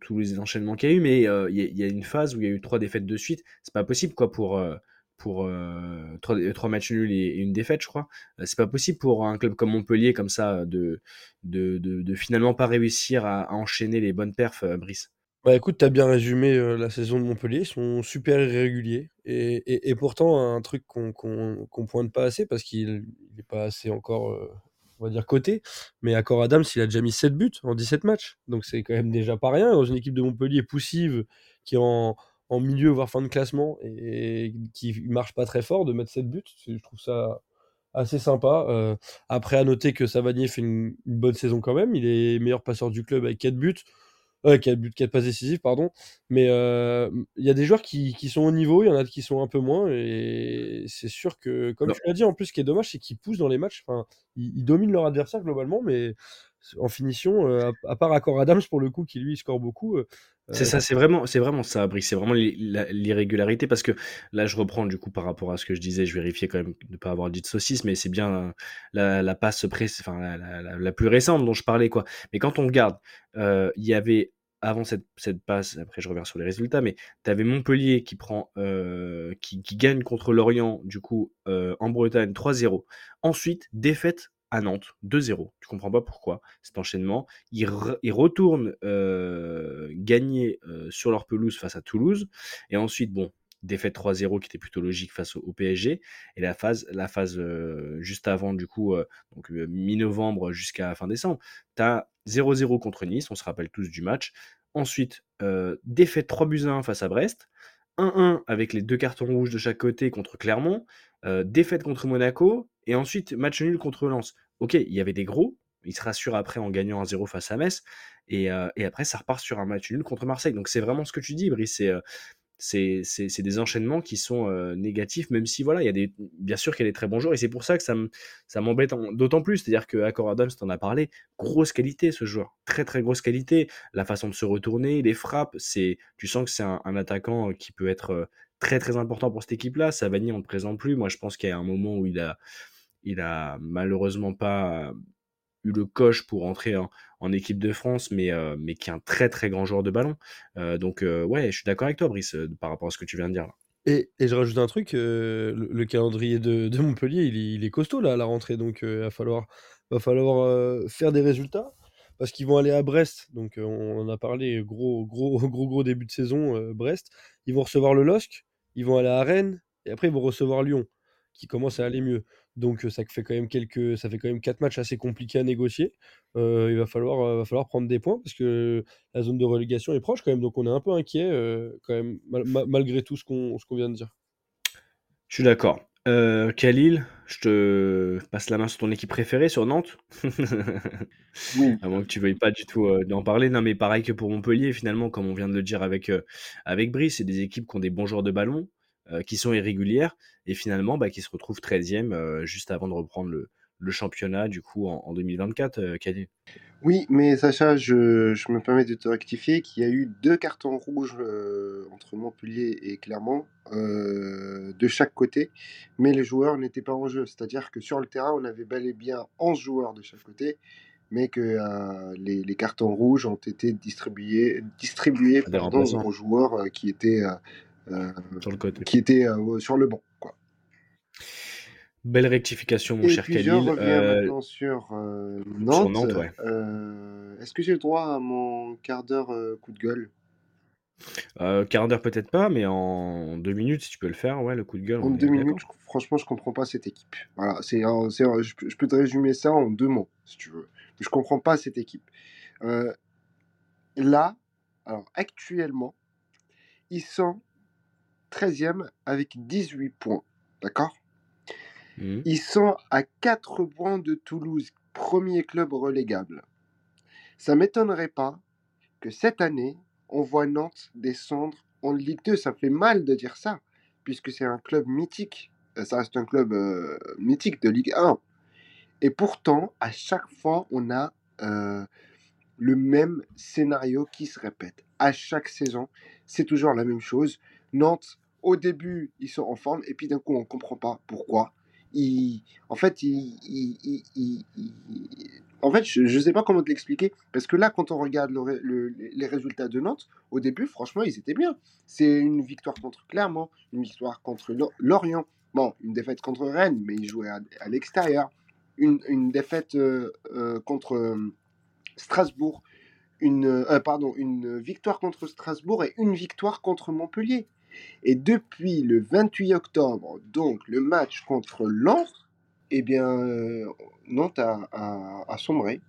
tous les enchaînements qu'il y a eu, mais euh, il y, a- une phase où il y a eu trois défaites de suite. C'est pas possible quoi pour euh, pour euh, trois, trois matchs nuls et, une défaite, je crois. C'est pas possible pour un club comme Montpellier comme ça de de, de, finalement pas réussir à, enchaîner les bonnes perfs, Brice. Bah écoute, t'as bien résumé la saison de Montpellier, ils sont super irréguliers. Et, et, pourtant, un truc qu'on qu'on qu'on pointe pas assez, parce qu'il n'est pas assez encore, on va dire, coté, mais Accor Adams, il a déjà mis 7 buts en 17 matchs. Donc c'est quand même déjà pas rien dans une équipe de Montpellier poussive qui est en, en milieu, voire fin de classement, et qui marche pas très fort, de mettre 7 buts. Je trouve ça assez sympa. Euh, après, à noter que Savanier fait une, une bonne saison quand même. Il est meilleur passeur du club avec 4 buts. Euh, 4 buts, 4 passes décisives, pardon. Mais euh, il y a des joueurs qui, qui sont au niveau, il y en a qui sont un peu moins. Et c'est sûr que, comme Non. tu l'as dit, en plus, ce qui est dommage, c'est qu'ils poussent dans les matchs. Enfin, ils, ils dominent leur adversaire globalement, mais en finition, euh, à, à part Accor Adams pour le coup, qui lui score beaucoup. C'est ça, c'est vraiment, c'est ça, Brice. C'est vraiment l'i- la- l'irrégularité parce que là, je reprends du coup par rapport à ce que je disais. Je vérifiais quand même de ne pas avoir dit de saucisse, mais c'est bien la, passe pré- enfin, la, plus récente dont je parlais quoi. Mais quand on regarde, euh, il y avait avant cette, passe, après je reviens sur les résultats, mais tu avais Montpellier euh, qui gagne contre Lorient du coup euh, en Bretagne 3-0. Ensuite, défaite à Nantes 2-0. Tu comprends pas pourquoi cet enchaînement. Ils, re- ils retournent euh, gagner euh, sur leur pelouse face à Toulouse. Et ensuite, bon, défaite 3-0 qui était plutôt logique face au, PSG. Et la phase, la phase euh, juste avant, du coup, donc mi-novembre jusqu'à fin décembre, tu as 0-0 contre Nice, on se rappelle tous du match. Ensuite, défaite 3 buts à 1 face à Brest. 1-1 avec les deux cartons rouges de chaque côté contre Clermont. défaite contre Monaco. Et ensuite, match nul contre Lens. Ok, il y avait des gros. Il se rassure après en gagnant 1-0 face à Metz. Et, euh, et après, ça repart sur un match nul contre Marseille. Donc c'est vraiment ce que tu dis, Brice. C'est euh, c'est des enchaînements qui sont euh, négatifs, même si voilà, il y a des, bien sûr qu'il y a des très bons joueurs. Et c'est pour ça que ça me- ça m'embête d'autant plus. C'est-à-dire que Accor Adams, t'en as parlé, grosse qualité ce joueur. Très très grosse qualité. La façon de se retourner, les frappes, c'est tu sens que c'est un, attaquant euh, qui peut être très très important pour cette équipe-là. Savani, on ne le présente plus. Moi, je pense qu'il y a un moment où il a, il a malheureusement pas eu le coche pour entrer en, équipe de France, mais, mais qui est un très très grand joueur de ballon. Donc ouais, je suis d'accord avec toi, Brice, par rapport à ce que tu viens de dire. Et, et je rajoute un truc, le, le calendrier de, Montpellier, il est, il est costaud là à la rentrée, donc il va falloir, va falloir faire des résultats parce qu'ils vont aller à Brest. Donc on en a parlé, gros gros gros gros début de saison Brest. Ils vont recevoir le LOSC, ils vont aller à Rennes et après ils vont recevoir Lyon, qui commence à aller mieux. Donc ça fait quand même quelques, ça fait quand même quatre matchs assez compliqués à négocier. Euh, il va falloir, euh, va falloir prendre des points parce que la zone de relégation est proche quand même, donc on est un peu inquiet euh, quand même mal- ma- malgré tout ce qu'on ce qu'on vient de dire. Je suis d'accord. Euh, Khalil, je te passe la main sur ton équipe préférée, sur Nantes. Oui. À moins que tu veuilles pas du tout euh, en parler. Non, mais pareil que pour Montpellier, finalement, comme on vient de le dire avec, euh, avec Brice, c'est des équipes qui ont des bons joueurs de ballon. Euh, qui sont irrégulières et finalement bah, qui se retrouvent 13e euh, juste avant de reprendre le, le championnat du coup en, en 2024, euh, Caddy. Oui, mais Sacha, je, je me permets de te rectifier qu'il y a eu deux cartons rouges euh, entre Montpellier et Clermont euh, de chaque côté, mais les joueurs n'étaient pas en jeu. C'est-à-dire que sur le terrain, on avait bel et bien 11 joueurs de chaque côté, mais que euh, les, les cartons rouges ont été distribués, distribués pardon, aux joueurs euh, qui étaient, euh, euh, sur le côté. qui étaient euh, sur le banc. Quoi. Belle rectification, mon Et cher Khalil. Euh, maintenant sur euh, sur Nantes. Ouais. Euh, Est-ce que j'ai le droit à mon quart d'heure euh, coup de gueule? Euh, quart d'heure peut-être pas, mais en deux minutes, si tu peux le faire, ouais, le coup de gueule, En deux minutes, je- franchement, je comprends pas cette équipe. Voilà, c'est, un- c'est, un- je, peux je peux te résumer ça en deux mots, si tu veux. Je comprends pas cette équipe. Euh, là, alors actuellement, ils sont 13e avec 18 points. D'accord? Mhm. Ils sont à 4 points de Toulouse, premier club relégable. Ça m'étonnerait pas que cette année, on voit Nantes descendre en Ligue 2. Ça fait mal de dire ça, puisque c'est un club mythique. Euh, Ça reste un club euh, mythique de Ligue 1. Et pourtant, à chaque fois, on a euh, le même scénario qui se répète. À chaque saison, c'est toujours la même chose. Nantes, au début, ils sont en forme, et puis d'un coup, on ne comprend pas pourquoi. Ils- en fait, ils- ils- en fait, je ne sais pas comment te l'expliquer, parce que là, quand on regarde les résultats de Nantes, au début, franchement, ils étaient bien. C'est une victoire contre Clermont, une victoire contre Lo- Lorient, bon, une défaite contre Rennes, mais ils jouaient à, l'extérieur, une, une défaite euh, euh, contre euh, Strasbourg, une, pardon, une victoire contre Strasbourg et une victoire contre Montpellier. Et depuis le 28 octobre, donc le match contre Lens, eh bien, euh, Nantes a, a- a sombré.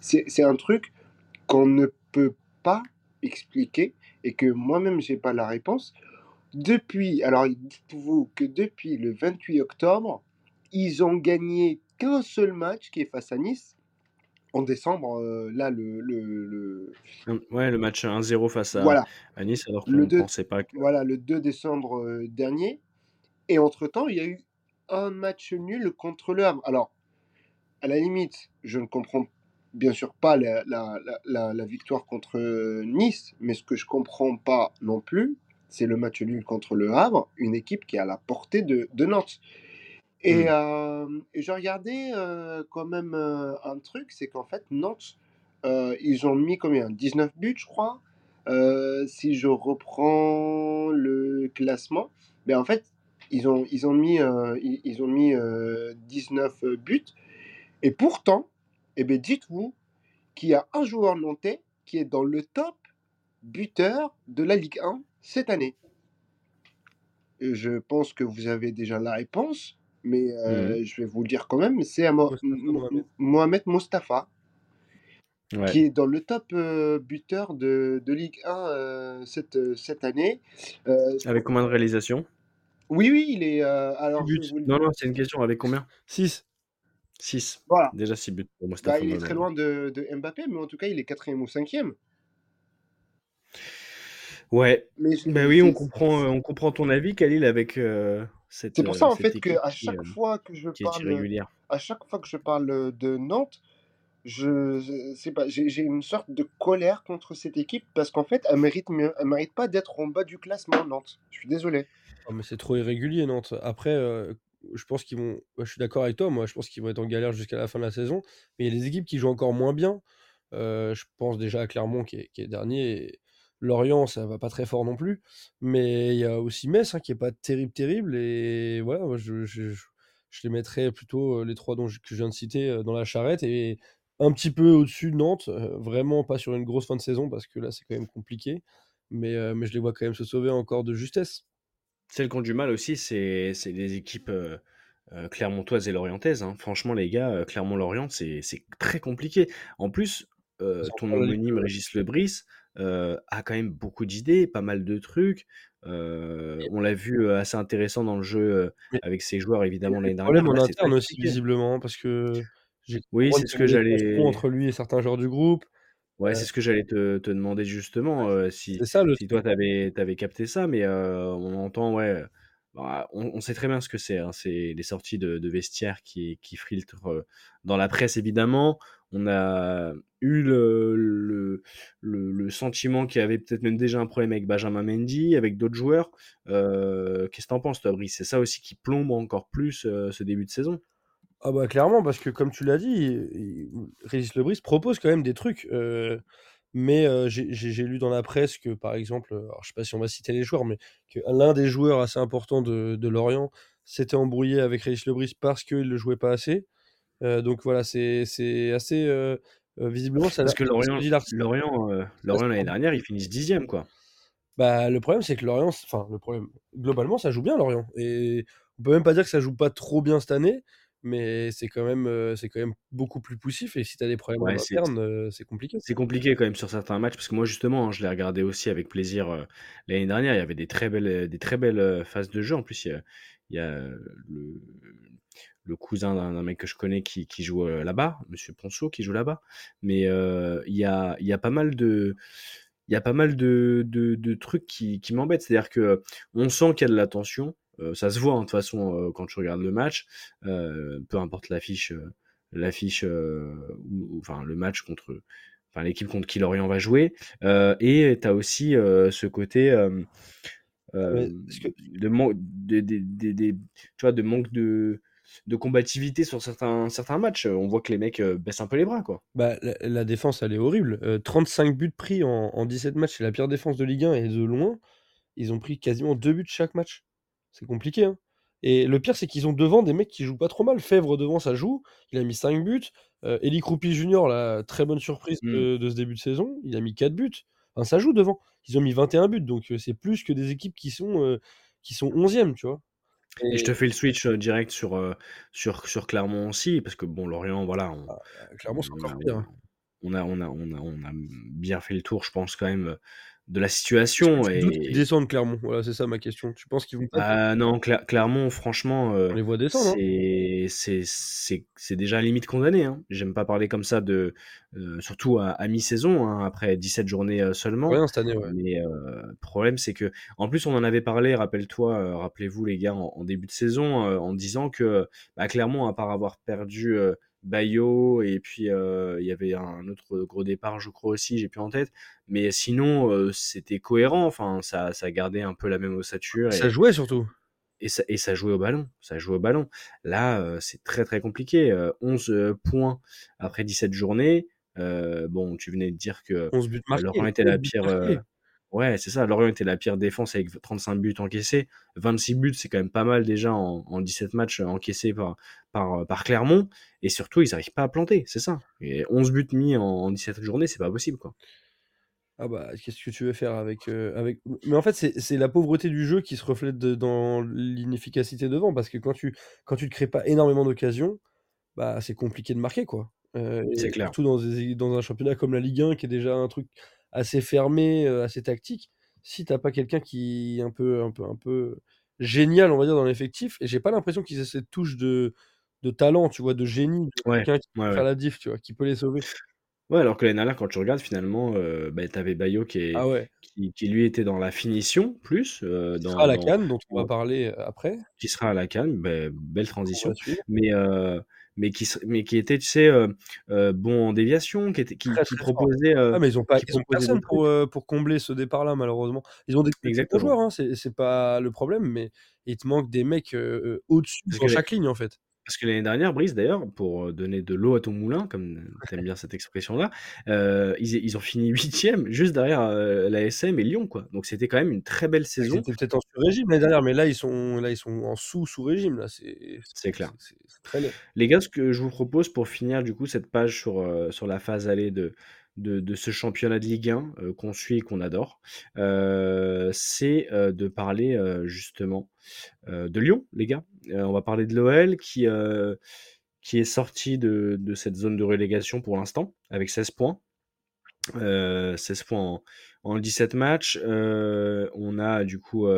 C'est un truc qu'on ne peut pas expliquer et que moi-même, j'ai pas la réponse. Depuis, alors dites-vous que depuis le 28 octobre, ils ont gagné qu'un seul match qui est face à Nice. En décembre, euh, là, le, le, le- Ouais, le match 1-0 face à, voilà, à Nice, alors qu'on ne 2, pensait pas que. voilà, le 2 décembre euh, dernier. Et entre-temps, il y a eu un match nul contre le Havre. Alors, à la limite, je ne comprends bien sûr pas la, la, la, la- victoire contre Nice, mais ce que je comprends pas non plus, c'est le match nul contre le Havre, une équipe qui est à la portée de, de Nantes. Et, euh, et j'ai regardé euh, quand même un truc, c'est qu'en fait, Nantes, ils ont mis combien? 19 buts, je crois. Si je reprends le classement, ben en fait, ils ont, ils ont mis, euh, ils, ils ont mis euh, 19 buts. Et pourtant, eh ben, dites-vous qu'il y a un joueur nantais qui est dans le top buteur de la Ligue 1 cette année. Je pense que vous avez déjà la réponse, mais euh, Mhm. je vais vous le dire quand même. C'est Mo- Mohamed. Mohamed Mostafa, Ouais. qui est dans le top euh, buteur de, de Ligue 1 euh, cette, euh, cette année. Euh, Avec combien de réalisations? Oui, oui, il est. euh, 6 alors, je buts. vous Non, non, c'est une question. Avec combien? 6. 6. Voilà. Déjà 6 buts pour Bah, Mostafa il est très loin de, de Mbappé, mais en tout cas, il est quatrième ou cinquième. Ouais, Mais bah oui, on comprend, euh, on comprend ton avis, Khalil, avec euh, c'est pour euh, ça, en fait, que équipe à qui, chaque euh, fois que je parle, irrégulière. à chaque fois que je parle de Nantes, je, sais pas, j'ai j'ai une sorte de colère contre cette équipe parce qu'en fait, elle mérite mieux. Elle mérite pas d'être en bas du classement, Nantes. Je suis désolé. Ah, mais c'est trop irrégulier, Nantes. Après, euh, je pense qu'ils vont. ouais, Je suis d'accord avec toi, moi, je pense qu'ils vont être en galère jusqu'à la fin de la saison. Mais il y a des équipes qui jouent encore moins bien. Euh, je pense déjà à Clermont qui est, qui est dernier. et Lorient, ça va pas très fort non plus. Mais il y a aussi Metz hein, qui est pas terrible, terrible. Et voilà, moi, je, je, je- je les mettrais plutôt euh, les trois dont je- que je viens de citer euh, dans la charrette et un petit peu au-dessus de Nantes. euh, vraiment pas sur une grosse fin de saison parce que là, c'est quand même compliqué. Mais, euh, mais je les vois quand même se sauver encore de justesse. Celles qui ont du mal aussi, c'est c'est les équipes euh, euh, clermontoises et lorientaises. hein. Franchement, les gars, euh, Clermont-Lorient, c'est c'est très compliqué. En plus, euh, ton homonyme 2, ouais. Régis Lebris euh, a quand même beaucoup d'idées, pas mal de trucs. Euh, on l'a vu assez intéressant dans le jeu avec ses joueurs, évidemment, a l'année dernière. problèmes en interne aussi, visiblement, parce que Oui, c'est ce que j'allais. entre lui et certains joueurs du groupe. Ouais, Euh, c'est ce que j'allais te, te demander justement, si, c'est ça le si toi t'avais avais capté ça, mais on entend, ouais, bah, on, sait très bien ce que c'est, hein, c'est les sorties de, vestiaires qui, filtrent euh, dans la presse évidemment. On a eu le, sentiment qu'il y avait peut-être même déjà un problème avec Benjamin Mendy, avec d'autres joueurs. Euh, Qu'est-ce que t'en penses, toi, Brice? C'est ça aussi qui plombe encore plus euh, ce début de saison? Ah bah clairement, parce que comme tu l'as dit, Régis Lebris propose quand même des trucs. Mais euh, j'ai lu dans la presse que, par exemple, alors, je sais pas si on va citer les joueurs, mais que l'un des joueurs assez importants de, de Lorient s'était embrouillé avec Régis Lebris parce qu'il ne jouait pas assez. Euh, donc voilà, c'est assez... euh, visiblement, ça Parce que Lorient, Lorient, Lorient l'année dernière, ils finissent dixième, quoi. Bah, le problème, c'est que Lorient, enfin, le problème, globalement, ça joue bien Lorient. Et on peut même pas dire que ça joue pas trop bien cette année, mais c'est quand même, c'est quand même beaucoup plus poussif. Et si tu as des problèmes Ouais, c'est interne, euh, c'est compliqué. c'est compliqué quand même sur certains matchs, parce que moi, justement, hein, je l'ai regardé aussi avec plaisir euh, l'année dernière. Il y avait des très belles, des très belles phases de jeu. En plus, il y a, il y a le, le cousin d'un mec que je connais qui, qui joue là-bas, Monsieur Ponceau, qui joue là-bas. Mais euh, il y a, il y a pas mal de, il y a pas mal de, de, de trucs qui, qui m'embêtent. C'est-à-dire que on sent qu'il y a de la tension. Euh, ça se voit hein, de toute façon euh, quand tu regardes le match, euh, peu importe l'affiche, l'affiche ou, enfin le match contre, enfin l'équipe contre qui Lorient va jouer. Et tu as aussi ce côté euh, que- de manque, de, de- de- de- tu vois, de manque de, de combativité sur certains, certains matchs. On voit que les mecs euh, baissent un peu les bras, quoi. Bah, la, la défense, elle est horrible. Euh, 35 buts pris en, en 17 matchs, c'est la pire défense de Ligue 1 et de loin. Ils ont pris quasiment deux buts chaque match. C'est compliqué, hein. Et le pire, c'est qu'ils ont devant des mecs qui jouent pas trop mal. Fèvre devant, ça joue. Il a mis 5 buts. Euh, Eli Kroupi Junior, la très bonne surprise Mm. de, de ce début de saison, il a mis 4 buts. Enfin, ça joue devant. Ils ont mis 21 buts, donc euh, c'est plus que des équipes qui sont, euh, qui sont 11e, tu vois. Et je te fais le switch euh, direct sur, euh, sur, sur Clermont aussi, parce que bon, Lorient, voilà, on, Euh, clairement, c'est encore pire. hein. on, a, on, a, on, a, on a bien fait le tour, je pense, quand même, de la situation. Et descendent Clermont Voilà, c'est ça ma question. Tu penses qu'ils vont pas ah, non, Cler- Clermont, franchement, euh, On les voit descendre, hein. c'est déjà limite condamné. Hein. J'aime pas parler comme ça de euh, surtout à, à mi-saison, hein, après 17 journées euh, seulement. Rien cette année, ouais. Mais le problème, c'est que, en plus, on en avait parlé, rappelle-toi, rappelez-vous les gars, en, en début de saison, en disant que bah, Clermont, à part avoir perdu Bayo, et puis euh, il y avait un autre gros départ, je crois aussi, j'ai plus en tête, mais sinon, euh, c'était cohérent, enfin, ça, ça gardait un peu la même ossature. Ça Et, jouait surtout. et ça, et ça jouait au ballon. Ça jouait au ballon. Là, euh, c'est très très compliqué. Euh, 11 euh, points après 17 journées. Bon, tu venais de dire que 11 buts marqués. Lorient était 11 la pire. Euh, Ouais, c'est ça. Lorient était la pire défense avec 35 buts encaissés. 26 buts, c'est quand même pas mal déjà en, en 17 matchs encaissés par, par, par Clermont. Et surtout, ils n'arrivent pas à planter. C'est ça. Et 11 buts mis en, en 17 journées, c'est pas possible, quoi. Ah bah, qu'est-ce que tu veux faire avec, euh, avec... Mais en fait, c'est la pauvreté du jeu qui se reflète de- dans l'inefficacité devant, parce que quand tu quand tu ne crées pas énormément d'occasions, bah, c'est compliqué de marquer, quoi. Euh, C'est clair. surtout dans, des- dans un championnat comme la Ligue 1, qui est déjà un truc assez fermé, euh, assez tactique, si t'as pas quelqu'un qui est un peu, un peu, un peu génial, on va dire, dans l'effectif, et j'ai pas l'impression qu'ils aient cette touche de, de talent, tu vois, de génie, de Ouais, quelqu'un qui peut ouais, faire ouais. la diff, tu vois, qui peut les sauver. Ouais, alors que l'année dernière, quand tu regardes, finalement, euh, bah, t'avais Bayo qui, est, Ah ouais, qui, qui, lui était dans la finition plus, euh, qui dans, sera à la dans, Cannes, dont on va parler euh, après, qui sera à la Cannes, bah, belle on transition, mais, euh, mais, qui, mais qui était, tu sais, euh, euh, bon en déviation, qui, était, qui, Très qui très fort. proposait, euh, Ah, mais ils ont pas, ils ont personne pour, euh, pour combler ce départ-là, malheureusement. Ils ont des, Exactement. joueurs, hein, c'est c'est pas le problème, mais il te manque des mecs au-dessus sur que, chaque ligne, en fait. Parce que l'année dernière, Brice, d'ailleurs, pour donner de l'eau à ton moulin, comme tu aimes bien cette expression-là, euh, ils, ils ont fini huitième, juste derrière euh, la SM et Lyon, quoi. Donc c'était quand même une très belle Ils saison, étaient peut-être en sur-régime l'année dernière, mais là, ils sont, là, ils sont en sous-sous-régime. Là, c'est clair. très. Les gars, ce que je vous propose pour finir du coup cette page sur, euh, sur la phase allée de, de, ce championnat de Ligue 1 euh, qu'on suit et qu'on adore, euh, c'est euh, de parler justement de Lyon, les gars. On va parler de l'OL qui, est sorti de, cette zone de relégation pour l'instant avec 16 points. Euh, 16 points en, en 17 matchs. On a du coup,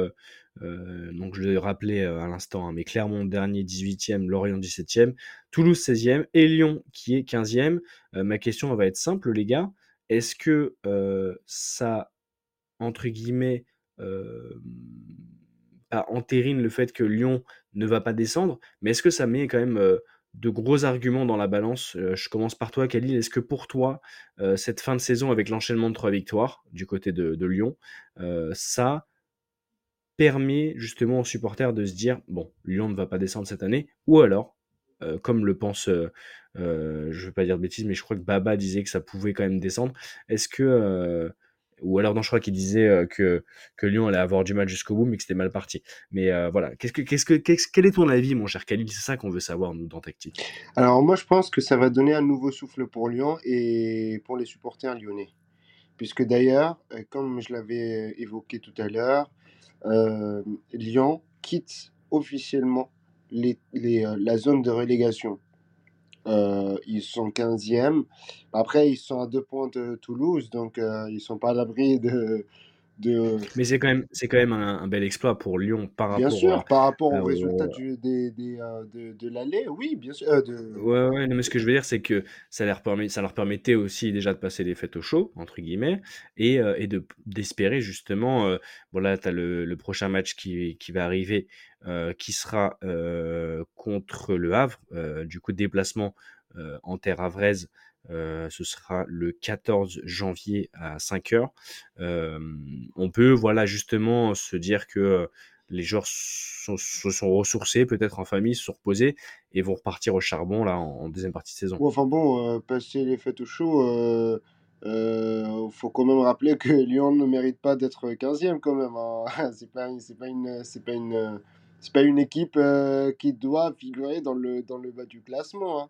euh, donc je l'ai rappelé euh, à l'instant, hein, mais Clermont dernier 18e, Lorient 17e, Toulouse 16e et Lyon qui est 15e. Euh, ma question va être simple, les gars. est-ce que ça, entre guillemets, entérine le fait que Lyon ne va pas descendre, mais est-ce que ça met quand même de gros arguments dans la balance? Je commence par toi, Khalil. Est-ce que pour toi, cette fin de saison avec l'enchaînement de trois victoires du côté de, Lyon, ça permet justement aux supporters de se dire bon, Lyon ne va pas descendre cette année, ou alors, comme le pense euh, je ne veux pas dire de bêtises, mais je crois que Baba disait que ça pouvait quand même descendre. Est-ce que. Euh, ou alors, non, je crois qu'il disait euh, que, que Lyon allait avoir du mal jusqu'au bout, mais que c'était mal parti. Mais voilà, qu'est-ce que, que, quel est ton avis, mon cher Khalil? C'est ça qu'on veut savoir, nous, dans Tactique. Alors, moi, je pense que ça va donner un nouveau souffle pour Lyon et pour les supporters lyonnais. Puisque d'ailleurs, comme je l'avais évoqué tout à l'heure, Lyon quitte officiellement les, les, la zone de relégation. Euh, ils sont 15e. Après, ils sont à deux points de Toulouse, donc euh, ils sont pas à l'abri de, de... Mais c'est quand même, c'est quand même un, bel exploit pour Lyon par rapport. Bien sûr, par rapport au résultat du, des, des, euh, de, de l'aller, oui, bien sûr. de... Ouais, ouais, mais ce que je veux dire, c'est que ça leur, permet, ça leur permettait aussi déjà de passer les fêtes au chaud, entre guillemets, et, et de, d'espérer justement. bon, là, tu as le, le, prochain match qui, qui va arriver euh, qui sera euh, contre le Havre. Euh, du coup, déplacement en terre havraise, ce sera le 14 janvier à 5 heures. on peut, voilà, justement se dire que les joueurs se sont, ressourcés, peut-être en famille, se sont reposés et vont repartir au charbon là en, deuxième partie de saison. enfin bon, passer les fêtes au chaud, il faut quand même rappeler que Lyon ne mérite pas d'être 15e quand même. Hein. c'est pas, pas une, c'est pas une, c'est pas une équipe euh, qui doit figurer dans le, dans le bas du classement. Hein.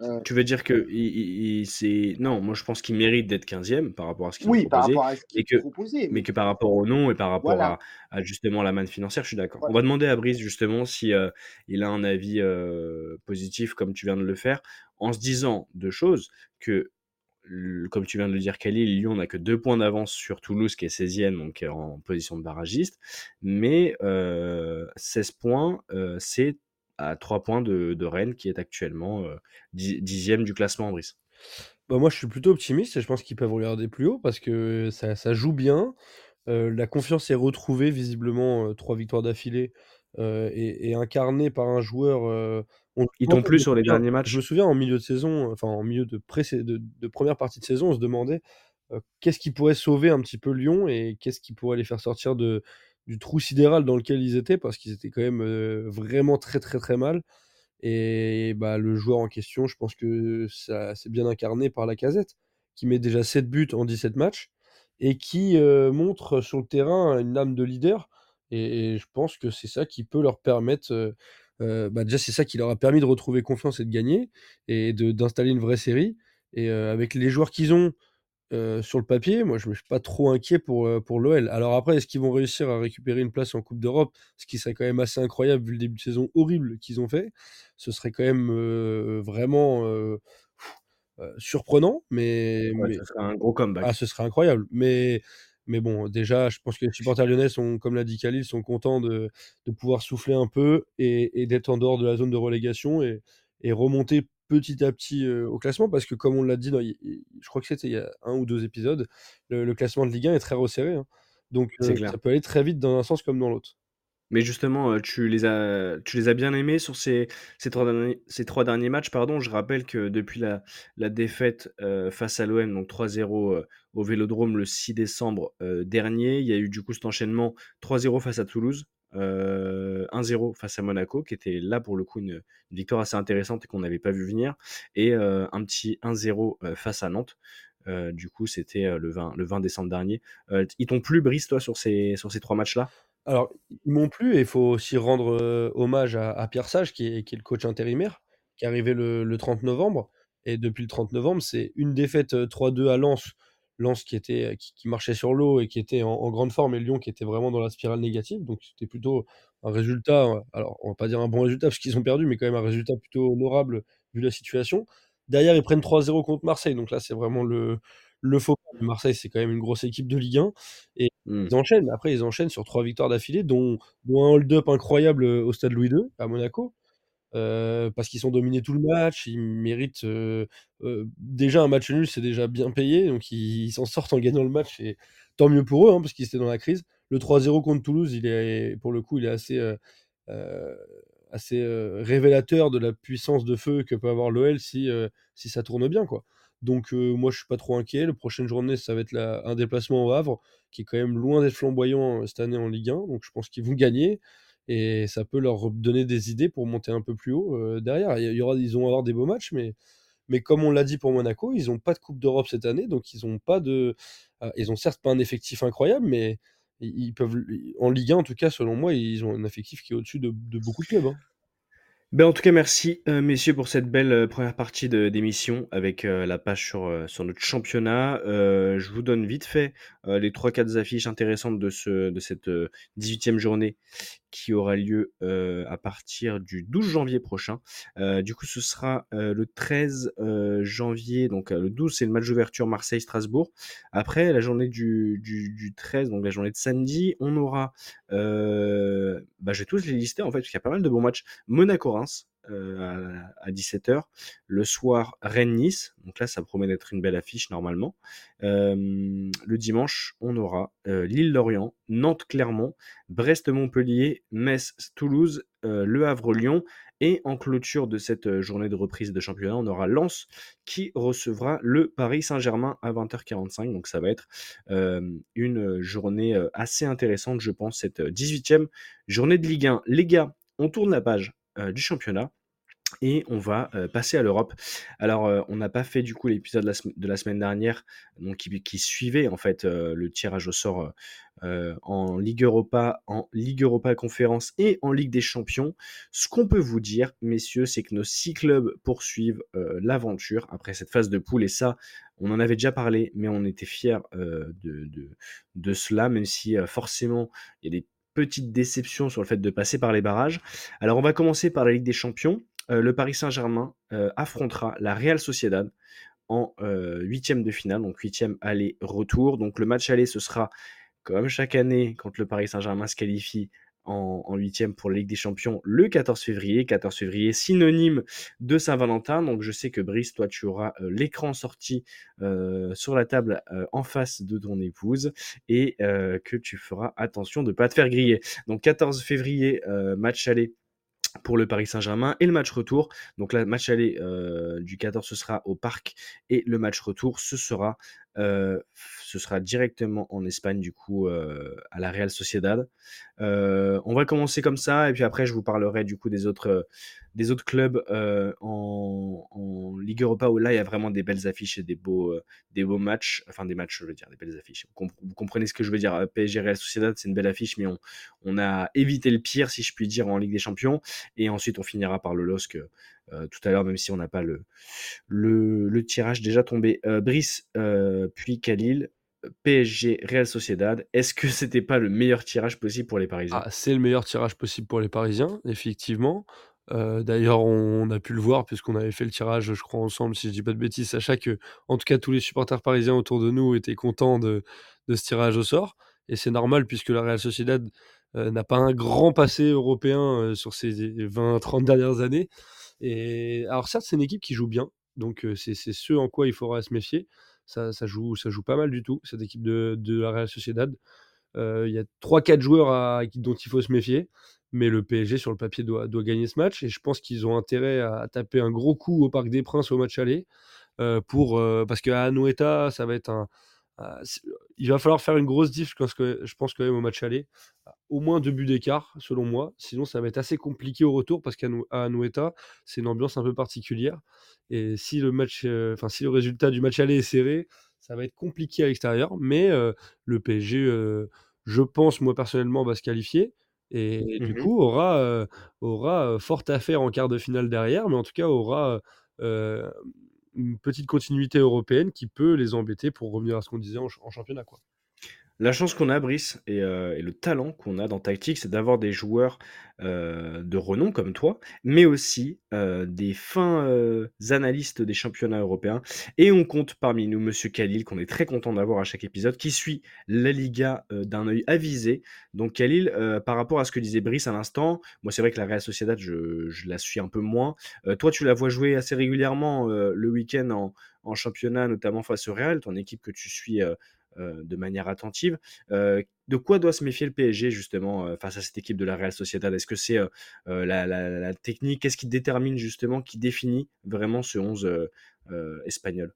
Euh, tu veux dire que il, c'est non, moi je pense qu'il mérite d'être 15e par rapport à ce qu'il oui, par rapport à ce qu'il que, proposé, mais... que par rapport au nom et par rapport à, justement la manne financière, je suis d'accord. On va demander à Brice justement si euh, il a un avis positif comme tu viens de le faire, en se disant deux choses que comme tu viens de le dire, Khalil, Lyon n'a que deux points d'avance sur Toulouse, qui est 16e, donc en position de barragiste. Mais 16 euh, points, euh, c'est à 3 points de, Rennes, qui est actuellement 10e euh, du classement, Brice. Bah moi, je suis plutôt optimiste et je pense qu'ils peuvent regarder plus haut parce que ça, joue bien. la confiance est retrouvée, visiblement, trois victoires d'affilée et, et, incarnée par un joueur ils t'ont plus sur les derniers matchs. Je me souviens en milieu de saison, enfin en milieu de, de, première partie de saison, on se demandait euh, qu'est-ce qui pourrait sauver un petit peu Lyon et qu'est-ce qui pourrait les faire sortir de, du trou sidéral dans lequel ils étaient parce qu'ils étaient quand même euh, vraiment très très très mal. Et bah, le joueur en question, je pense que ça c'est bien incarné par la casette qui met déjà 7 buts en 17 matchs et qui euh, montre sur le terrain une âme de leader. Et, je pense que c'est ça qui peut leur permettre euh, bah, déjà, c'est ça qui leur a permis de retrouver confiance et de gagner et d'installer une vraie série. Et avec les joueurs qu'ils ont euh, sur le papier, moi, je ne suis pas trop inquiet pour, pour l'OL. Alors après, est-ce qu'ils vont réussir à récupérer une place en Coupe d'Europe? Ce qui serait quand même assez incroyable vu le début de saison horrible qu'ils ont fait. Ce serait quand même vraiment surprenant, mais, mais... Ce serait un gros comeback. Ah, ce serait incroyable. Mais mais bon, déjà, je pense que les supporters lyonnais sont, comme l'a dit Khalil, sont contents de, pouvoir souffler un peu et, d'être en dehors de la zone de relégation et, remonter petit à petit euh, au classement parce que comme on l'a dit, je crois que c'était il y a un ou deux épisodes, le, classement de Ligue 1 est très resserré. Hein. Donc euh, ça peut aller très vite dans un sens comme dans l'autre. Mais justement, tu les as, tu les as bien aimés sur ces, ces, trois, derniers, ces trois derniers matchs. Pardon. Je rappelle que depuis la, la défaite euh, face à l'OM, donc 3-0 euh, au Vélodrome le 6 décembre dernier, il y a eu du coup cet enchaînement 3-0 face à Toulouse, 1-0 face à Monaco, qui était là pour le coup une, victoire assez intéressante et qu'on n'avait pas vu venir, et un petit 1-0 face à Nantes. du coup, c'était le 20, le 20 décembre dernier. ils t'ont plus, Brice, toi, sur ces, sur ces trois matchs-là? Alors, ils m'ont plu et il faut aussi rendre hommage à, Pierre Sage, qui est, le coach intérimaire, qui est arrivé le, 30 novembre. Et depuis le 30 novembre, c'est une défaite 3-2 à Lens. Lens qui, était, qui, marchait sur l'eau et qui était en, grande forme, et Lyon qui était vraiment dans la spirale négative. Donc, c'était plutôt un résultat, alors on va pas dire un bon résultat parce qu'ils ont perdu, mais quand même un résultat plutôt honorable vu la situation. Derrière, ils prennent 3-0 contre Marseille. Donc là, c'est vraiment le, le faux Marseille, c'est quand même une grosse équipe de Ligue 1. Et mmh. ils enchaînent. Après, ils enchaînent sur trois victoires d'affilée, dont, un hold-up incroyable euh, au stade Louis II, à Monaco. Euh, parce qu'ils sont dominés tout le match, ils méritent euh, euh, déjà un match nul, c'est déjà bien payé, donc ils s'en sortent en gagnant le match et tant mieux pour eux, hein, parce qu'ils étaient dans la crise. Le 3-0 contre Toulouse, il est pour le coup, il est assez, révélateur de la puissance de feu que peut avoir l'OL si, ça tourne bien, quoi. Donc moi, je suis pas trop inquiet. La prochaine journée, ça va être un déplacement au Havre, qui est quand même loin d'être flamboyant, heu, cette année en Ligue 1, donc je pense qu'ils vont gagner et ça peut leur donner des idées pour monter un peu plus haut, heu, derrière. Il y aura ils vont avoir des beaux matchs, mais mais comme on l'a dit pour Monaco, ils ont pas de coupe d'Europe cette année, donc ils ont pas de heu, ils ont certes pas un effectif incroyable, mais ils peuvent en Ligue 1, en tout cas, selon moi, ils ont un effectif qui est au-dessus de beaucoup de clubs, hein. Ben, en tout cas, merci, heu, messieurs pour cette belle, heu, 1 partie d'émission avec, la page sur, sur notre championnat. Je vous donne vite fait, heu, les 3-4 affiches intéressantes de ce de cette, heu, 18e journée qui aura lieu, heu, à partir du 12 janvier prochain. Du coup, ce sera, le 13, heu, janvier, donc le 12, c'est le match d'ouverture Marseille-Strasbourg. Après, la journée du du du 13, donc la journée de samedi, on aura, bah, je vais tous les lister, en fait, parce qu'il y a pas mal de bons matchs. Monaco-Reims, heu, à à 17:00. Le soir, Rennes-Nice, donc là, ça promet d'être une belle affiche normalement. Hem, le dimanche, on aura, heu, Lille-Lorient, Nantes-Clermont, Brest-Montpellier, Metz-Toulouse, Le Havre-Lyon et en clôture de cette, journée de reprise de championnat, on aura Lens qui recevra le Paris Saint-Germain à 20:45. Donc ça va être, une, journée, assez intéressante, je pense, cette, heu, 18e journée de Ligue 1. Les gars, on tourne la page, du championnat et on va, heu, passer à l'Europe. Alors, heu, on n'a pas fait du coup l'épisode de la semaine dernière, donc qui suivait en fait, heu, le tirage au sort, en Ligue Europa, en Ligue Europa Conférence et en Ligue des Champions. Ce qu'on peut vous dire, messieurs, c'est que nos 6 clubs poursuivent, l'aventure après cette phase de poule et ça, on en avait déjà parlé, mais on était fiers, de de cela, même si, forcément, il y a des petites déceptions sur le fait de passer par les barrages. Alors on va commencer par la Ligue des Champions. Heu, le Paris Saint-Germain, heu, affrontera la Real Sociedad en, heu, 1 de finale, donc 8e aller-retour. Donc le match aller, ce sera comme chaque année quand le Paris Saint-Germain se qualifie en 8 pour la Ligue des Champions, le 14 février. 14 février, synonyme de Saint-Valentin. Donc je sais que Brice, toi, tu auras, l'écran sorti, sur la table, en face de ton épouse et que tu feras attention de pas te faire griller. Donc 14 février, match aller pour le Paris Saint-Germain et le match retour. Donc là, match aller euh, du 14, ce sera au Parc et le match retour, ce sera, ce sera directement en Espagne, du coup, à la Real Sociedad. On va commencer comme ça et puis après, je vous parlerai du coup des autres, des autres clubs en, Ligue Europa où là, il y a vraiment des belles affiches et des beaux, des beaux matchs. Enfin, des matchs, je veux dire, des belles affiches. Vous, vous comprenez ce que je veux dire. PSG Real Sociedad, c'est une belle affiche, mais on, on a évité le pire, si je puis dire, en Ligue des Champions. Et ensuite, on finira par le LOSC tout à l'heure, même si on n'a pas le, le, tirage déjà tombé. Euh, Brice, euh, puis Khalil, PSG Real Sociedad. Est-ce que c'était pas le meilleur tirage possible pour les Parisiens? Ah, c'est le meilleur tirage possible pour les Parisiens, effectivement. Euh, D'ailleurs, on, a pu le voir puisqu'on avait fait le tirage, je crois, ensemble, si je dis pas de bêtises. Sachez que, en tout cas, tous les supporters parisiens autour de nous étaient contents de, de ce tirage au sort. Et c'est normal puisque la Real Sociedad euh, n'a pas un grand passé européen euh, sur ces 20-30 dernières années. Et alors, certes, c'est une équipe qui joue bien. Donc, c'est ce en quoi il faudra se méfier. Ça, ça, joue, ça joue pas mal du tout, cette équipe de, de la Real Sociedad. Il y a 3-4 joueurs dont il faut se méfier. Mais le PSG, sur le papier, doit, doit gagner ce match. Et je pense qu'ils ont intérêt à, taper un gros coup au Parc des Princes au match aller. Pour, parce qu'à Anoeta, ça va être un. Il va falloir faire une grosse diff, parce que je pense quand même au match aller. Au moins deux buts d'écart, selon moi. Sinon, ça va être assez compliqué au retour, parce qu'à Anoeta, c'est une ambiance un peu particulière. Et si le, match, euh, si le résultat du match aller est serré, ça va être compliqué à l'extérieur. Mais euh, le PSG, euh, je pense, moi personnellement, va se qualifier et du Mhm. coup aura, aura fort à faire en quart de finale derrière, mais en tout cas aura une petite continuité européenne qui peut les embêter pour revenir à ce qu'on disait en, ch- en championnat. Quoi. La chance qu'on a, Brice, et, euh, le talent qu'on a dans Tactique, c'est d'avoir des joueurs euh, de renom comme toi, mais aussi euh, des fins analystes des championnats européens. Et on compte parmi nous Monsieur Khalil, qu'on est très content d'avoir à chaque épisode, qui suit la Liga d'un œil avisé. Donc Khalil, par rapport à ce que disait Brice à l'instant, moi c'est vrai que la Real Sociedad, je, la suis un peu moins. Toi, tu la vois jouer assez régulièrement le week-end en, en championnat, notamment face au Real, ton équipe que tu suis euh, euh, de manière attentive. Euh, de quoi doit se méfier le PSG justement face à cette équipe de la Real Sociedad? Est-ce que c'est la, la- la technique? Qu'est-ce qui détermine justement, qui définit vraiment ce 11 euh, euh, espagnol?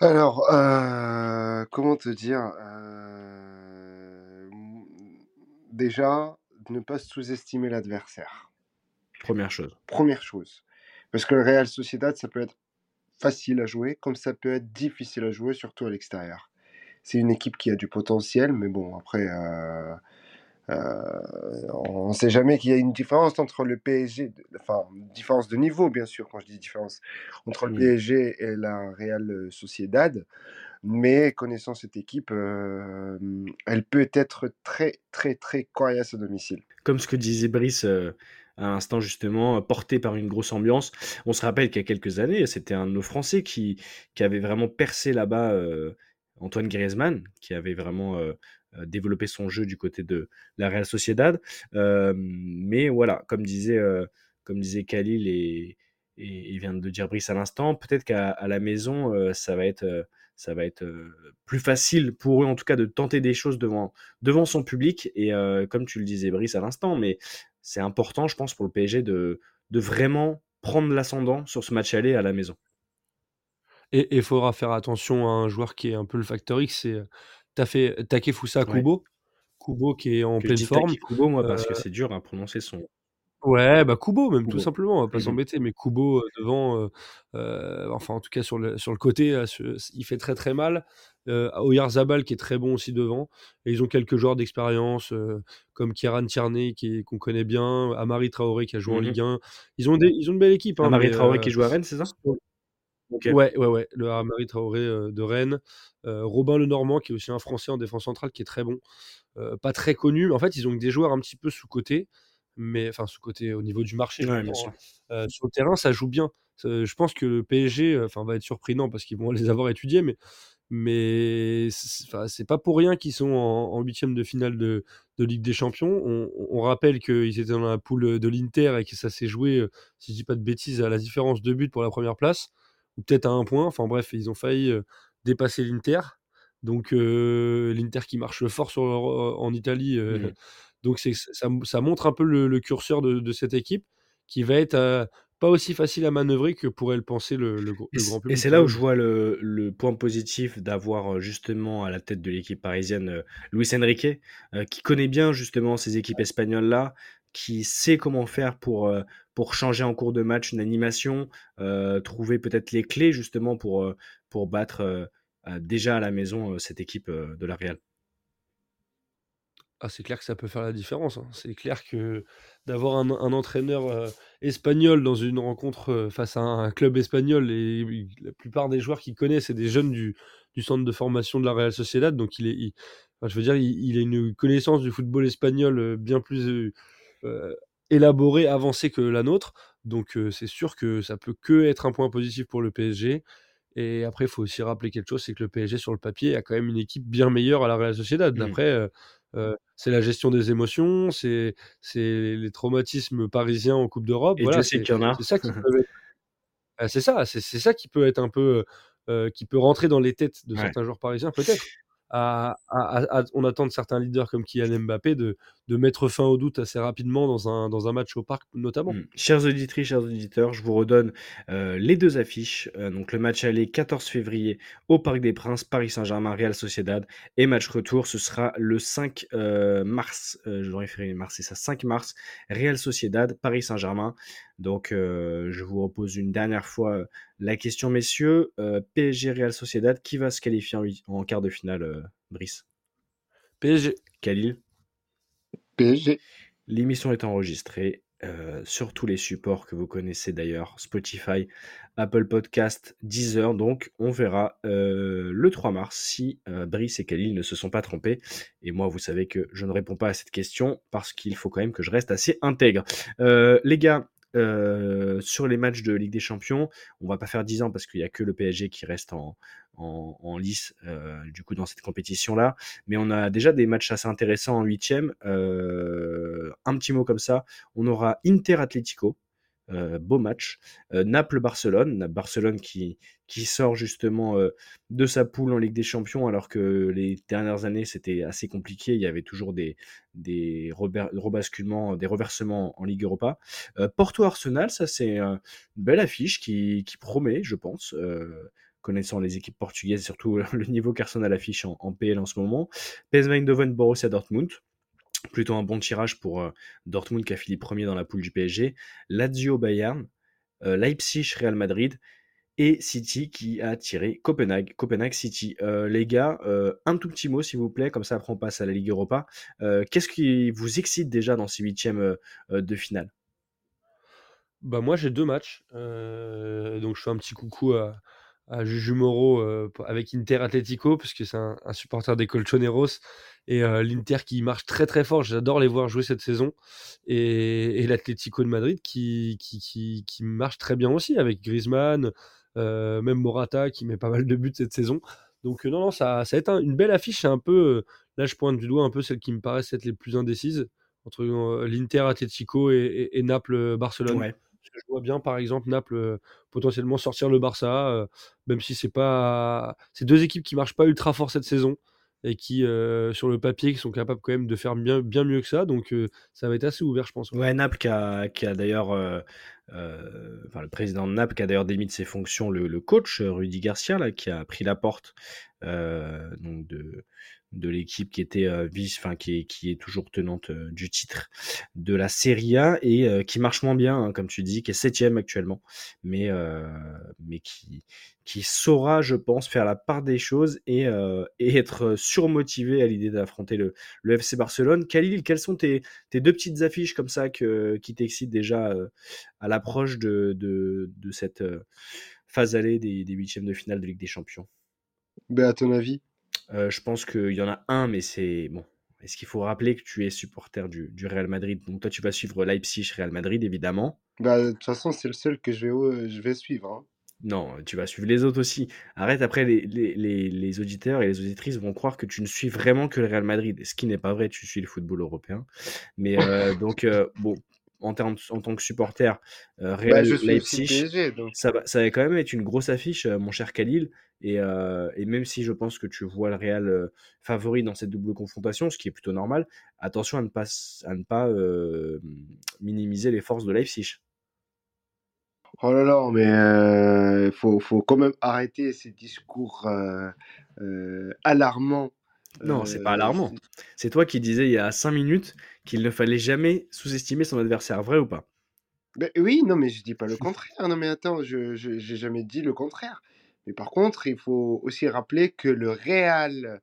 Alors, euh, comment te dire euh, Déjà, ne pas sous-estimer l'adversaire. Première chose. Première chose. Parce que le Real Sociedad, ça peut être facile à jouer, comme ça peut être difficile à jouer, surtout à l'extérieur. C'est une équipe qui a du potentiel, mais bon, après, euh, euh, on ne sait jamais qu'il y a une différence entre le PSG, enfin, différence de niveau, bien sûr, quand je dis différence, entre le. PSG et la Real Sociedad. Mais connaissant cette équipe, euh, elle peut être très, très, très coriace à domicile. Comme ce que disait Brice à l'instant justement, euh, porté par une grosse ambiance. On se rappelle qu'il y a quelques années, c'était un de nos Français qui, qui avait vraiment percé là-bas, euh, Antoine Griezmann, qui avait vraiment euh, développé son jeu du côté de la Real Sociedad. Mais voilà, comme disait, comme disait Khalil et, il vient de dire Brice à l'instant, peut-être qu'à la maison, ça va être... ça va être plus facile pour eux, en tout cas, de tenter des choses devant, devant son public. Et comme tu le disais, Brice, à l'instant, mais c'est important, je pense, pour le PSG de, de vraiment prendre l'ascendant sur ce match aller à la maison. Et il faudra faire attention à un joueur qui est un peu le facteur X, c'est euh, t'as fait Takefusa Ouais. Kubo. Kubo qui est en Que pleine forme. Kubo, moi, parce que Euh, c'est dur à prononcer son Ouais, bah Kubo même tout simplement, on va pas Mhm. s'embêter, mais Kubo euh, devant, euh, euh, enfin en tout cas sur le, sur le côté, il fait très très mal. Oyarzabal qui est très bon aussi devant. Et ils ont quelques joueurs d'expérience comme Kieran Tierney qui qu'on connaît bien, Amari Traoré qui a joué en Mhm. Ligue 1. Ils ont, des, ils ont une belle équipe. Hein, Amari mais, Traoré qui joue à Rennes, c'est ça? Ouais, ouais, ouais, le Amari Traoré de Rennes. Robin Lenormand qui est aussi un Français en défense centrale qui est très bon. Pas très connu, mais en fait ils ont des joueurs un petit peu sous-cotés. Mais enfin sous-cotés au niveau du marché. Ouais, j'entends, bien sûr. hein. Euh, sur le terrain, ça joue bien. Euh, je pense que le PSG, enfin, va être surprenant parce qu'ils vont les avoir étudiés, mais mais c'est pas pour rien qu'ils sont en huitième de finale de, de Ligue des Champions. On, on rappelle qu'ils étaient dans la poule de l'Inter et que ça s'est joué, euh, si je dis pas de bêtises, à la différence de but pour la première place, ou peut-être à un point. Enfin bref, ils ont failli euh, dépasser l'Inter. Donc euh, l'Inter qui marche fort sur leur- en Italie. euh, Mhm. Donc c'est ça, ça montre un peu le, le curseur de, de cette équipe qui va être euh, pas aussi facile à manœuvrer que pourrait le penser le, Et grand Et public. c'est quand là où même. je vois le, le point positif d'avoir euh, justement à la tête de l'équipe parisienne euh, Luis Enrique, euh, qui connaît bien justement ces équipes espagnoles-là, qui sait comment faire pour, euh, pour changer en cours de match une animation, euh, trouver peut-être les clés justement pour, pour battre déjà à la maison cette équipe de la Real. Ah, c'est clair que ça peut faire la différence. hein. C'est clair que d'avoir un, un entraîneur euh, espagnol dans une rencontre euh, face à un club espagnol, et la plupart des joueurs qu'il connaît, c'est des jeunes du, du centre de formation de la Real Sociedad. Donc, il est, il- enfin, je veux dire, il, il a une connaissance du football espagnol euh, bien plus euh, euh, élaborée, avancée que la nôtre. Donc, euh, c'est sûr que ça peut que être un point positif pour le PSG. Et après, il faut aussi rappeler quelque chose, c'est que le PSG sur le papier a quand même une équipe bien meilleure à la Real Sociedad. Mm. Après, euh, c'est la gestion des émotions, c'est c'est les traumatismes parisiens en Coupe d'Europe. Voilà, c'est qu'il y en a. c'est ça qui peut être, ah, c'est ça, c'est c'est ça qui peut être un peu, euh, qui peut rentrer dans les têtes de Ouais. certains joueurs parisiens, peut-être. On attend de certains leaders comme Kylian Mbappé de, de mettre fin au doute assez rapidement dans un, dans un match au parc, notamment. Mm. Chers auditrices, chers auditeurs, je vous redonne euh, les deux affiches. Euh, donc le match aller 14 février au Parc des Princes, Paris Saint-Germain, Real Sociedad. Et match retour, ce sera le 5 euh, mars. Je dois référer mars, c'est ça, 5 mars, Real Sociedad, Paris Saint-Germain. Donc euh, je vous repose une dernière fois euh, la question, messieurs. Euh, PSG Real Sociedad, qui va se qualifier en, quart de finale, euh, Brice? PSG. Khalil? PSG. L'émission est enregistrée. euh, sur tous les supports que vous connaissez d'ailleurs, Spotify, Apple Podcast, Deezer. Donc, on verra euh, le 3 mars si euh, Brice et Khalil ne se sont pas trompés. Et moi, vous savez que je ne réponds pas à cette question parce qu'il faut quand même que je reste assez intègre. les gars, sur les matchs de Ligue des Champions, on va pas faire 10 ans parce qu'il n'y a que le PSG qui reste en, lice du coup dans cette compétition là. Mais on a déjà des matchs assez intéressants en huitième. un petit mot comme ça, on aura Inter Atlético. Beau match. Naples-Barcelone. Barcelone qui, qui sort justement de sa poule en Ligue des Champions alors que les dernières années c'était assez compliqué. Il y avait toujours des, des rebasculements, des reversements en Ligue Europa. Porto-Arsenal, ça c'est une belle affiche qui, qui, promet, je pense connaissant les équipes portugaises, surtout le niveau qu'Arsenal affiche en, en, PL en ce moment. PSV Eindhoven, Borussia Dortmund. Plutôt un bon tirage pour euh, Dortmund qui a fini premier dans la poule du PSG. Lazio Bayern, euh, Leipzig Real Madrid et City qui a tiré Copenhague, Copenhague City. Euh, les gars, un tout petit mot s'il vous plaît, comme ça après on passe à la Ligue Europa. Qu'est-ce qui vous excite déjà dans ces huitièmes de finale? Bah moi j'ai deux matchs, donc je fais un petit coucou à, Juju Moro euh, avec Inter Atletico, puisque c'est un, supporter des Colchoneros. Et euh, l'Inter qui marche très très fort, j'adore les voir jouer cette saison. Et, et l'Atlético de Madrid qui, qui, qui, qui, marche très bien aussi, avec Griezmann, euh, même Morata qui met pas mal de buts cette saison. Donc non, non, ça, ça va être une belle affiche. Un peu, là je pointe du doigt un peu celle qui me paraissent être les plus indécises, entre l'Inter Atletico et, et, Naples-Barcelone. Ouais je vois bien, par exemple, Naples euh, potentiellement sortir le Barça, euh, même si c'est pas. C'est deux équipes qui marchent pas ultra fort cette saison et qui, euh, sur le papier, qui sont capables quand même de faire bien, bien mieux que ça. Donc, ça va être assez ouvert, je pense. Ouais, Naples qui a, qui a d'ailleurs. enfin, le président de Naples qui a d'ailleurs démis de ses fonctions le, coach Rudy Garcia, là, qui a pris la porte de, de l'équipe qui était vice, enfin qui est, toujours tenante du titre de la Serie A et qui marche moins bien, hein, comme tu dis, qui est septième actuellement, mais mais qui qui saura, je pense, faire la part des choses et, et être surmotivé à l'idée d'affronter le, le FC Barcelone. Khalil, quelles sont tes, tes deux petites affiches comme ça que, qui t'excitent déjà à l'approche de, de, de, cette phase allée des, des huitièmes de finale de Ligue des Champions? Ben, À ton avis? Euh, je pense qu'il y en a un, mais c'est bon. Est-ce qu'il faut rappeler que tu es supporter du, Real Madrid? Donc toi, tu vas suivre Leipzig, Real Madrid, évidemment. Bah, de toute façon, c'est le seul que je vais, je vais suivre. Hein. Non, tu vas suivre les autres aussi. Arrête, après, les, les, les, auditeurs et les auditrices vont croire que tu ne suis vraiment que le Real Madrid, ce qui n'est pas vrai, tu suis le football européen. Mais euh, donc, euh, bon, en, en tant que supporter euh, Real bah, Leipzig, ça, va, ça va quand même être une grosse affiche, mon cher Khalil. Euh, et, même si je pense que tu vois le Real euh, favori dans cette double confrontation, ce qui est plutôt normal, attention à ne pas, à ne pas euh, minimiser les forces de Leipzig. Oh là là, mais il faut, faut, quand même arrêter ces discours alarmants. Non, c'est pas alarmant. C'est toi qui disais il y a 5 minutes qu'il ne fallait jamais sous-estimer son adversaire, vrai ou pas? Ben, Oui, non, mais je dis pas le contraire. Non, mais attends, je n'ai jamais dit le contraire. Mais par contre, il faut aussi rappeler que le Real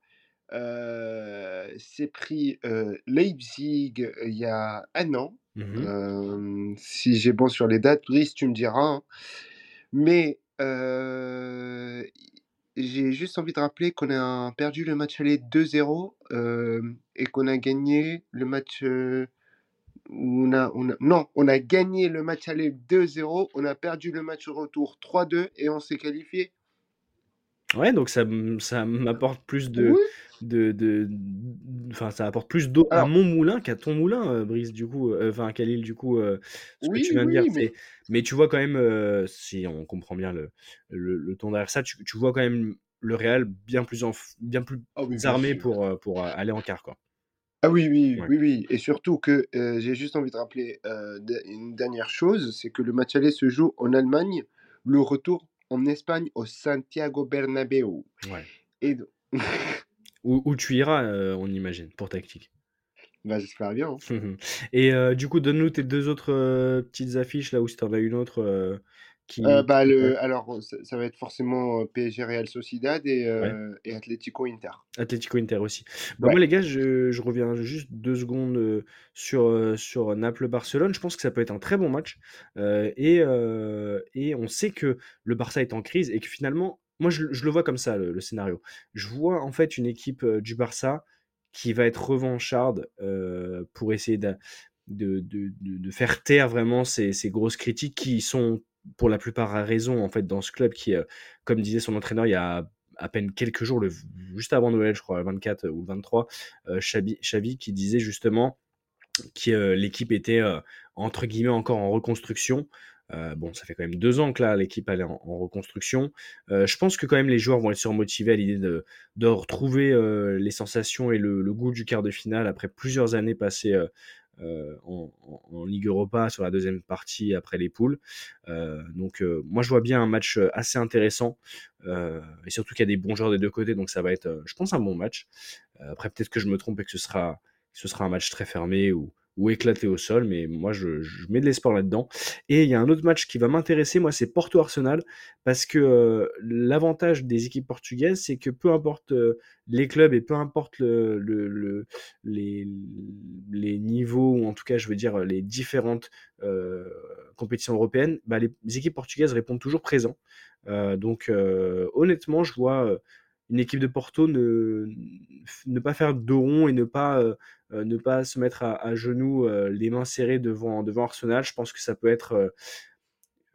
s'est pris Leipzig il y a un an. Mmh si j'ai bon sur les dates, Brice, tu me diras. Hein. Mais j'ai juste envie de rappeler qu'on a perdu le match aller 2-0 et qu'on a gagné le match. A, on a, non, on a gagné le match aller 2-0, on a perdu le match retour 3-2 et on s'est qualifié Ouais, donc ça, ça m'apporte plus de, de, de, enfin, ça apporte plus d'eau à mon moulin qu'à ton moulin, euh, Brice, du coup, euh, enfin, Khalil, du coup, euh, ce que tu viens de dire. mais... mais tu vois quand même, si on comprend bien le, le, ton derrière ça, tu, tu vois quand même le Real bien plus, en, bien plus ah armé pour, pour aller en quart, quoi. Ah oui, oui, oui, oui. Et surtout que j'ai juste envie de rappeler une dernière chose, c'est que le match aller se joue en Allemagne, le retour en Espagne au Santiago Bernabéu. Ouais. Et où, tu iras, euh, on imagine, pour tactique. Bah, j'espère bien. Hein. Et euh, du coup, donne-nous tes deux autres euh, petites affiches, là où si tu en as une autre qui, Euh, bah, le, alors, ça, ça va être forcément PSG Real Sociedad et, euh, et Atlético Inter. Atlético Inter aussi. Bah, Ouais. moi, les gars, je, je reviens juste deux secondes sur, sur Naples-Barcelone. Je pense que ça peut être un très bon match. Euh, et, et on sait que le Barça est en crise et que finalement, moi, je, je le vois comme ça, le, le scénario. Je vois en fait une équipe du Barça qui va être revancharde pour essayer de, de, de, de- de faire taire vraiment ces, ces grosses critiques qui sont pour la plupart à raison en fait dans ce club qui, euh, comme disait son entraîneur il y a à peine quelques jours, juste avant Noël, je crois, le 24 ou le 23, euh, Xavi, Xavi qui disait justement que euh, l'équipe était entre guillemets encore en reconstruction. Bon, ça fait quand même deux ans que là l'équipe est en, reconstruction. Je pense que quand même les joueurs vont être surmotivés à l'idée de, retrouver les sensations et le, goût du quart de finale après plusieurs années passées en, en- Ligue Europa sur la deuxième partie après les poules. Euh, donc euh, moi je vois bien un match euh, assez intéressant euh, et surtout qu'il y a des bons joueurs des deux côtés, donc ça va être, euh, je pense, un bon match. Euh, après peut-être que je me trompe et que ce sera, ce sera un match très fermé ou, ou éclaté au sol, mais moi je, mets de l'espoir là-dedans. Et il y a un autre match qui va m'intéresser, moi c'est Porto-Arsenal, parce que euh, l'avantage des équipes portugaises, c'est que peu importe euh, les clubs et peu importe le, le- le- les, niveaux, ou en tout cas je veux dire les différentes euh, compétitions européennes, bah, les équipes portugaises répondent toujours présents. Donc honnêtement, je vois une équipe de Porto ne, ne pas faire de rond et ne pas, ne pas se mettre à, genoux, euh, les mains serrées devant, Arsenal. Je pense que ça peut être euh,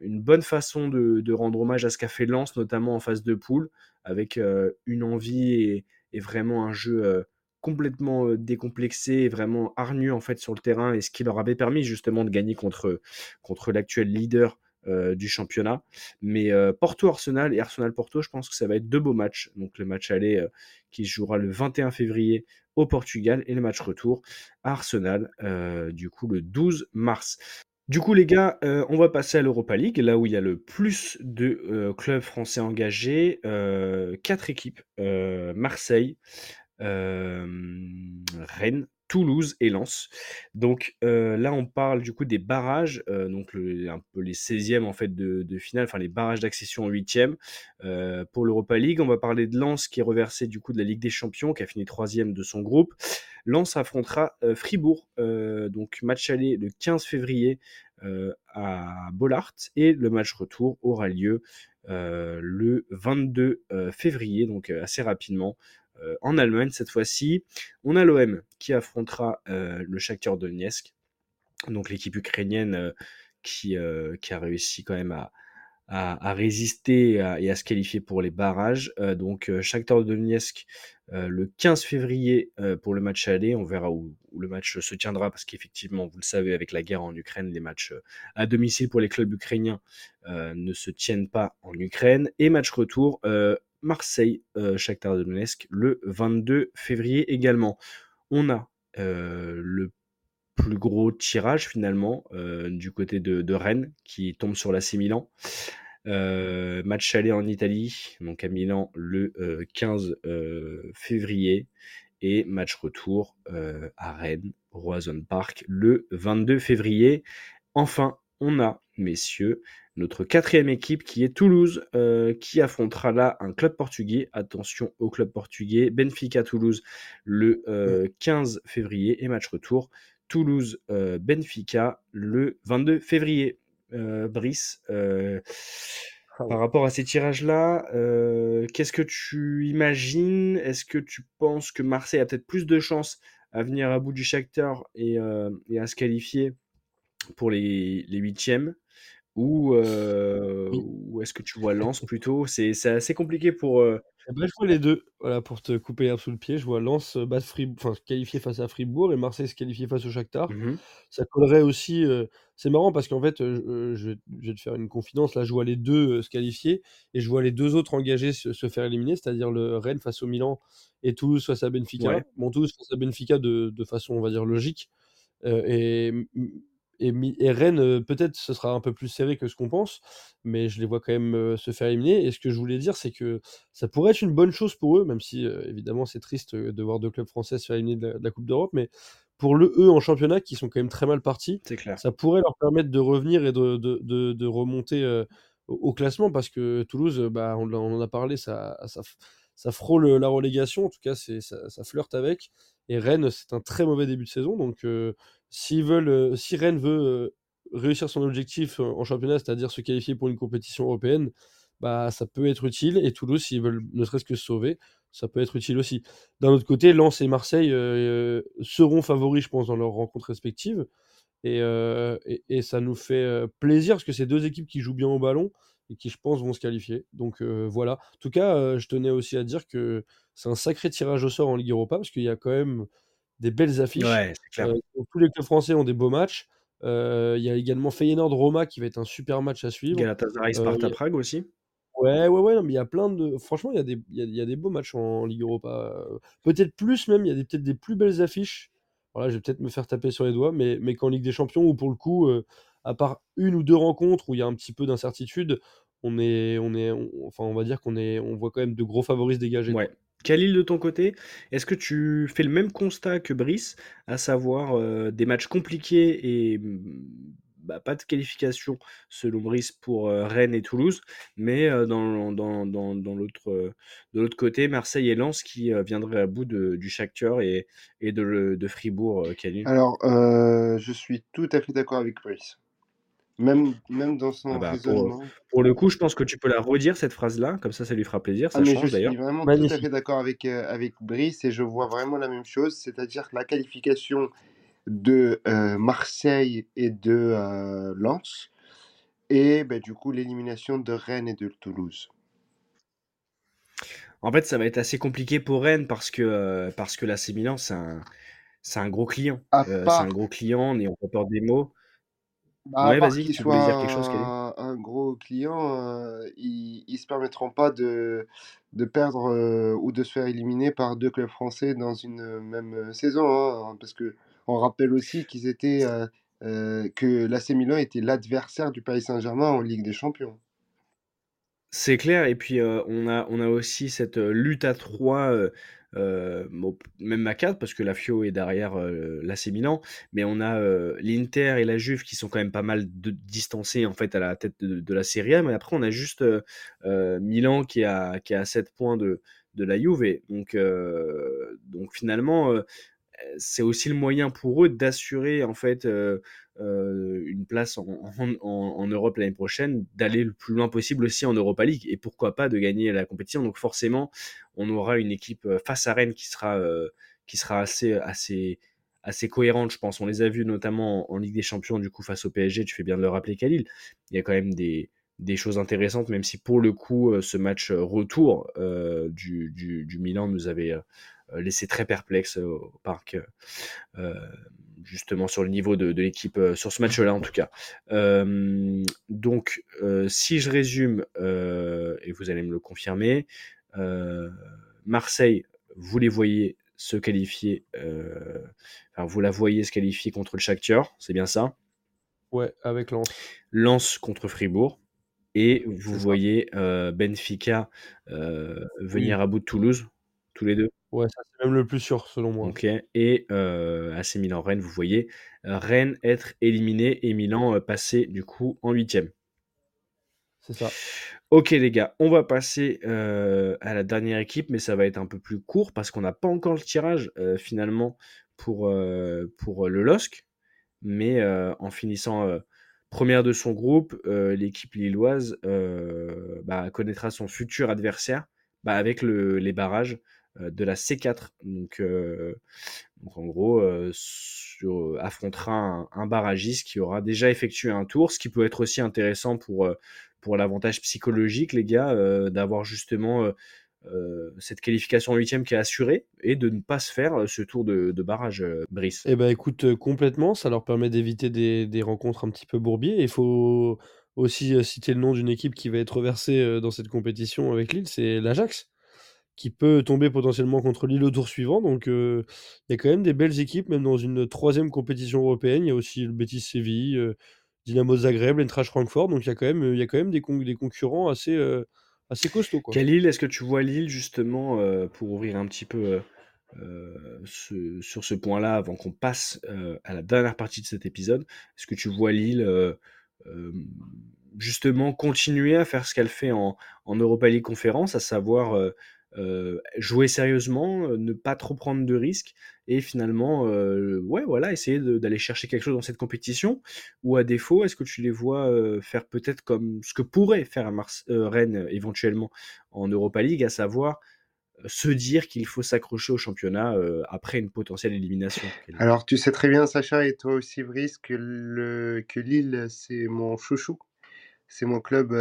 une bonne façon de, rendre hommage à ce qu'a fait Lens, notamment en phase de poule, avec euh, une envie et, vraiment un jeu euh, complètement euh, décomplexé et vraiment hargneux en fait sur le terrain et ce qui leur avait permis justement de gagner contre, contre l'actuel leader euh, du championnat. Mais euh, Porto-Arsenal et Arsenal-Porto, je pense que ça va être deux beaux matchs. Donc le match aller euh, qui se jouera le 21 février au Portugal et le match retour à Arsenal, euh, du coup le 12 mars. Du coup, les gars, euh, on va passer à l'Europa League, là où il y a le plus de euh, clubs français engagés. Euh, quatre équipes euh, Marseille, euh, Rennes, Toulouse et Lens. Donc euh, là, on parle du coup des barrages, euh, donc un peu les 16e en fait de, finale, enfin les barrages d'accession en 8e euh, pour l'Europa League. On va parler de Lens qui est reversé du coup de la Ligue des Champions, qui a fini troisième de son groupe. Lens affrontera Fribourg, donc match aller le 15 février à Bollard et le match retour aura lieu le 22 euh, février, donc assez rapidement en Allemagne cette fois-ci. On a l'OM qui affrontera euh, le Shakhtar Donetsk, donc l'équipe ukrainienne euh, qui, euh, qui a réussi quand même à, à, résister et à, se qualifier pour les barrages. Euh, donc euh, Shakhtar Donetsk euh, le 15 février euh, pour le match aller. On verra où, le match se tiendra parce qu'effectivement, vous le savez, avec la guerre en Ukraine, les matchs euh, à domicile pour les clubs ukrainiens euh, ne se tiennent pas en Ukraine. Et match retour, euh, Marseille, euh, Shakhtar Donetsk, le 22 février également. On a euh, le plus gros tirage finalement euh, du côté de, Rennes qui tombe sur l'AC Milan. Match aller en Italie, donc à Milan le euh, 15 euh, février et match retour à Rennes, Roison Park, le 22 février. Enfin, on a, messieurs, notre quatrième équipe qui est Toulouse, euh, qui affrontera là un club portugais. Attention au club portugais, Benfica Toulouse le euh, 15 février et match retour Toulouse euh, Benfica le 22 février. Brice, ouais. par rapport à ces tirages-là, qu'est-ce que tu imagines? Est-ce que tu penses que Marseille a peut-être plus de chances à venir à bout du Shakhtar et, et à se qualifier? Pour les, les huitièmes ou, euh, Oui. ou est-ce que tu vois Lens plutôt? C'est c'est assez compliqué pour. euh, Eh ben, je vois les deux. Voilà, pour te couper l'herbe sous le pied, je vois Lens euh, Fribourg, enfin, se qualifier face à Fribourg et Marseille se qualifier face au Shakhtar. mhm, Ça collerait aussi. euh, C'est marrant parce qu'en fait, je, euh, je vais te faire une confidence. Là, je vois les deux se qualifier et je vois les deux autres engagés se, se faire éliminer, c'est-à-dire le Rennes face au Milan et Toulouse face à Benfica. Ouais. Bon, Toulouse face à Benfica de, de façon, on va dire, logique. Et, et, Rennes, euh, peut-être ce sera un peu plus serré que ce qu'on pense, mais je les vois quand même euh, se faire éliminer. Et ce que je voulais dire, c'est que ça pourrait être une bonne chose pour eux, même si euh, évidemment c'est triste de voir deux clubs français se faire éliminer de la, de la Coupe d'Europe, mais pour le eux en championnat qui sont quand même très mal partis, clair. ça pourrait leur permettre de revenir et de, de, de, de remonter euh, au, classement parce que Toulouse, bah, on, en a parlé, ça, ça, f- ça frôle la relégation, en tout cas, ça, ça flirte avec. Et Rennes, c'est un très mauvais début de saison. Donc, veulent, euh, si Rennes veut euh, réussir son objectif euh, en championnat, c'est-à-dire se qualifier pour une compétition européenne, bah, ça peut être utile. Et Toulouse, s'ils veulent ne serait-ce que se sauver, ça peut être utile aussi. D'un autre côté, Lens et Marseille seront favoris, je pense, dans leurs rencontres respectives. Et, ça nous fait plaisir parce que c'est deux équipes qui jouent bien au ballon et qui, je pense, vont se qualifier. Donc voilà. En tout cas, je tenais aussi à dire que c'est un sacré tirage au sort en Ligue Europa parce qu'il y a quand même des belles affiches. Ouais, c'est clair. Euh, tous les clubs français ont des beaux matchs. Euh, Il y a également Feyenoord-Roma qui va être un super match à suivre. Galatasaray, Euh, Sparta il y a- Prague aussi. Ouais, ouais, ouais, non, mais il y a plein de. Franchement, il y a des, il y a, il y a des beaux matchs en Ligue Europa. Peut-être plus même, il y a peut-être des plus belles affiches. Voilà, je vais peut-être me faire taper sur les doigts, mais, mais qu'en Ligue des Champions, où pour le coup, euh, à part une ou deux rencontres où il y a un petit peu d'incertitude, on est, on est, on- enfin, on va dire qu'on est, on voit quand même de gros favoris se dégager. Ouais. Khalil, de ton côté, est-ce que tu fais le même constat que Brice, à savoir euh, des matchs compliqués et mm, bah, pas de qualification selon Brice pour euh, Rennes et Toulouse, mais euh, dans, l'autre, de côté, Marseille et Lens qui viendraient à bout du Shakhtar et, et de, de Fribourg, Khalil. Alors, je suis tout à fait d'accord avec Brice. Même, même dans son Ah bah, pour, raisonnement. pour le coup, je pense que tu peux la redire, cette phrase-là, comme ça, ça lui fera plaisir, Ah, ça mais je change d'ailleurs. suis vraiment tout à Magnifique. fait d'accord avec, euh, avec Brice et je vois vraiment la même chose, c'est-à-dire la qualification de euh, Marseille et de euh, Lens et ben, du coup l'élimination de Rennes et de Toulouse. En fait, ça va être assez compliqué pour Rennes parce que, euh, parce que l'AC Milan, c'est un, gros client. Euh, c'est un gros client, n'ayons pas peur des mots. Bah, Ouais, vas-y, tu voulais soient dire quelque chose, Kelly? un, un gros client, euh, ils, ils se permettront pas de, de perdre euh, ou de se faire éliminer par deux clubs français dans une même saison, hein, parce que on rappelle aussi qu'ils étaient euh, euh, que l'AC Milan était l'adversaire du Paris Saint-Germain en Ligue des Champions. C'est clair, et puis on a, aussi cette lutte à 3, euh, euh, bon, même à 4, parce que la Fio est derrière euh, l'AC Milan, mais on a l'Inter et la Juve qui sont quand même pas mal distancés en fait à la tête de, la Serie A, mais après on a juste Milan qui a, qui a 7 points de, la Juve, donc, finalement c'est aussi le moyen pour eux d'assurer en fait une place en, Europe l'année prochaine, d'aller le plus loin possible aussi en Europa League et pourquoi pas de gagner la compétition. Donc forcément, on aura une équipe face à Rennes qui sera assez cohérente, je pense. On les a vus notamment en, Ligue des Champions du coup face au PSG. Tu fais bien de le rappeler, Khalil. Il y a quand même des choses intéressantes, même si pour le coup, ce match retour du, Milan nous avait laissé très perplexes euh, au parc. euh, euh, justement sur le niveau de, de l'équipe euh, sur ce match-là en tout cas. Euh, donc euh, si je résume euh, et vous allez me le confirmer, euh, Marseille, vous les voyez se qualifier, euh, enfin vous la voyez se qualifier contre le Shakhtar, c'est bien ça? Ouais, avec Lens. Lens contre Fribourg. Et vous voyez euh, Benfica euh, Oui. venir à bout de Toulouse, tous les deux? Ouais, ça c'est même le plus sûr selon moi. Ok. Et euh, AC Milan Rennes, vous voyez euh, Rennes être éliminé et Milan euh, passer du coup en huitième. C'est ça. Ok les gars, on va passer euh, à la dernière équipe, mais ça va être un peu plus court parce qu'on n'a pas encore le tirage finalement pour, pour le LOSC. Mais en finissant première de son groupe, l'équipe lilloise bah, connaîtra son futur adversaire bah, avec le- les barrages de la C4. Donc, euh, donc en gros, euh, affrontera un, barragiste qui aura déjà effectué un tour, ce qui peut être aussi intéressant pour, euh, pour l'avantage psychologique, les gars, euh, d'avoir justement euh, euh, cette qualification en huitième qui est assurée et de ne pas se faire euh, ce tour de, barrage, euh, Brice. Eh ben écoute, euh, complètement, ça leur permet d'éviter des, rencontres un petit peu bourbiers. Il faut aussi euh, citer le nom d'une équipe qui va être versée euh, dans cette compétition avec Lille, c'est l'Ajax, qui peut tomber potentiellement contre Lille au tour suivant. Donc euh, il y a quand même des belles équipes, même dans une troisième compétition européenne. Il y a aussi le Betis Séville, euh, Dynamo Zagreb, l'Eintracht Francfort. Donc il y a quand même, y a quand même des, des concurrents assez, euh, assez costauds. Quoi. Khalil, est-ce que tu vois Lille justement pour ouvrir un petit peu sur ce point-là avant qu'on passe à la dernière partie de cet épisode? Est-ce que tu vois Lille justement continuer à faire ce qu'elle fait en, en Europa League Conférence, à savoir jouer sérieusement, ne pas trop prendre de risques et finalement, ouais, voilà, essayer d'aller chercher quelque chose dans cette compétition. Ou à défaut, est-ce que tu les vois faire peut-être comme ce que pourrait faire Rennes éventuellement en Europa League, à savoir se dire qu'il faut s'accrocher au championnat après une potentielle élimination? Alors, tu sais très bien, Sacha, et toi aussi, Brice, que, le, que Lille, c'est mon chouchou. C'est mon club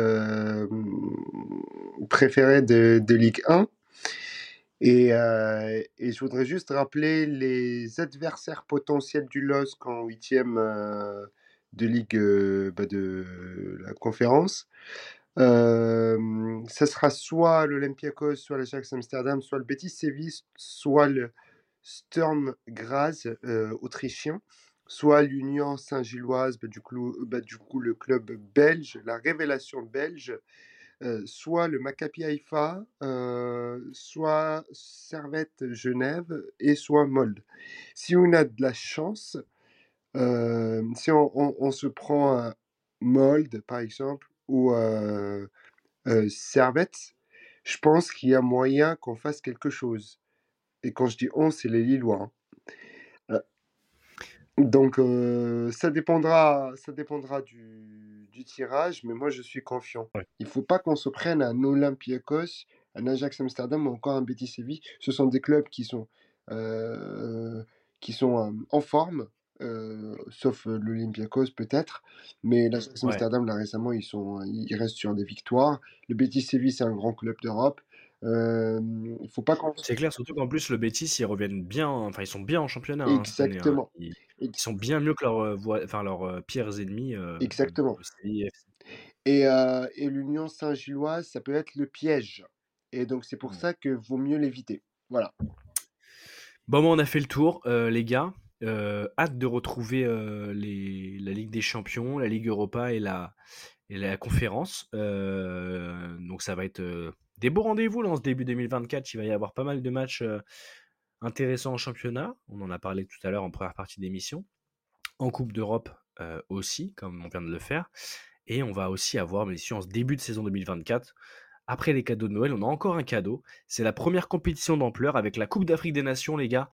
préféré de, de Ligue 1. Et, euh, et, je voudrais juste rappeler les adversaires potentiels du LOSC en huitième euh, de Ligue euh, bah de la conférence. Euh, ça sera soit l'Olympiakos, soit l'Ajax Amsterdam, soit le Betis Séville, soit le Sturm Graz autrichien, soit l'Union Saint-Gilloise, bah, du, bah, du coup le club belge, la révélation belge, soit le Maccabi Haïfa, soit Servette Genève et soit Molde. Si on a de la chance, si on, se prend Molde par exemple ou Servette, je pense qu'il y a moyen qu'on fasse quelque chose. Et quand je dis on, c'est les Lillois. Hein. Donc, ça dépendra, ça dépendra du, du tirage, mais moi je suis confiant. Il faut pas qu'on se prenne un Olympiakos, un Ajax Amsterdam ou encore un Betis Séville. Ce sont des clubs qui sont, qui sont en forme, sauf l'Olympiakos peut-être, mais l'Ajax Amsterdam là récemment ils sont, ils restent sur des victoires. Le Betis Séville c'est un grand club d'Europe. Faut pas. C'est clair, surtout qu'en plus le Betis ils reviennent bien, enfin ils sont bien en championnat. hein, hein. Exactement. Ils, ils sont bien mieux que leurs, euh, enfin, leurs euh, pires ennemis. euh, Exactement. Et, euh, et l'Union Saint-Gilloise, ça peut être le piège. Et donc, c'est pour Mm. ça que vaut mieux l'éviter. Voilà. Bon, moi, on a fait le tour, les gars. Hâte de retrouver les, la Ligue des Champions, la Ligue Europa et la, et la conférence. Donc, ça va être des beaux rendez-vous là, en ce début 2024. Il va y avoir pas mal de matchs euh, intéressants en championnat. On en a parlé tout à l'heure en première partie d'émission. En Coupe d'Europe euh, aussi, comme on vient de le faire. Et on va aussi avoir, mais en ce début de saison 2024, après les cadeaux de Noël, on a encore un cadeau. C'est la première compétition d'ampleur avec la Coupe d'Afrique des Nations, les gars.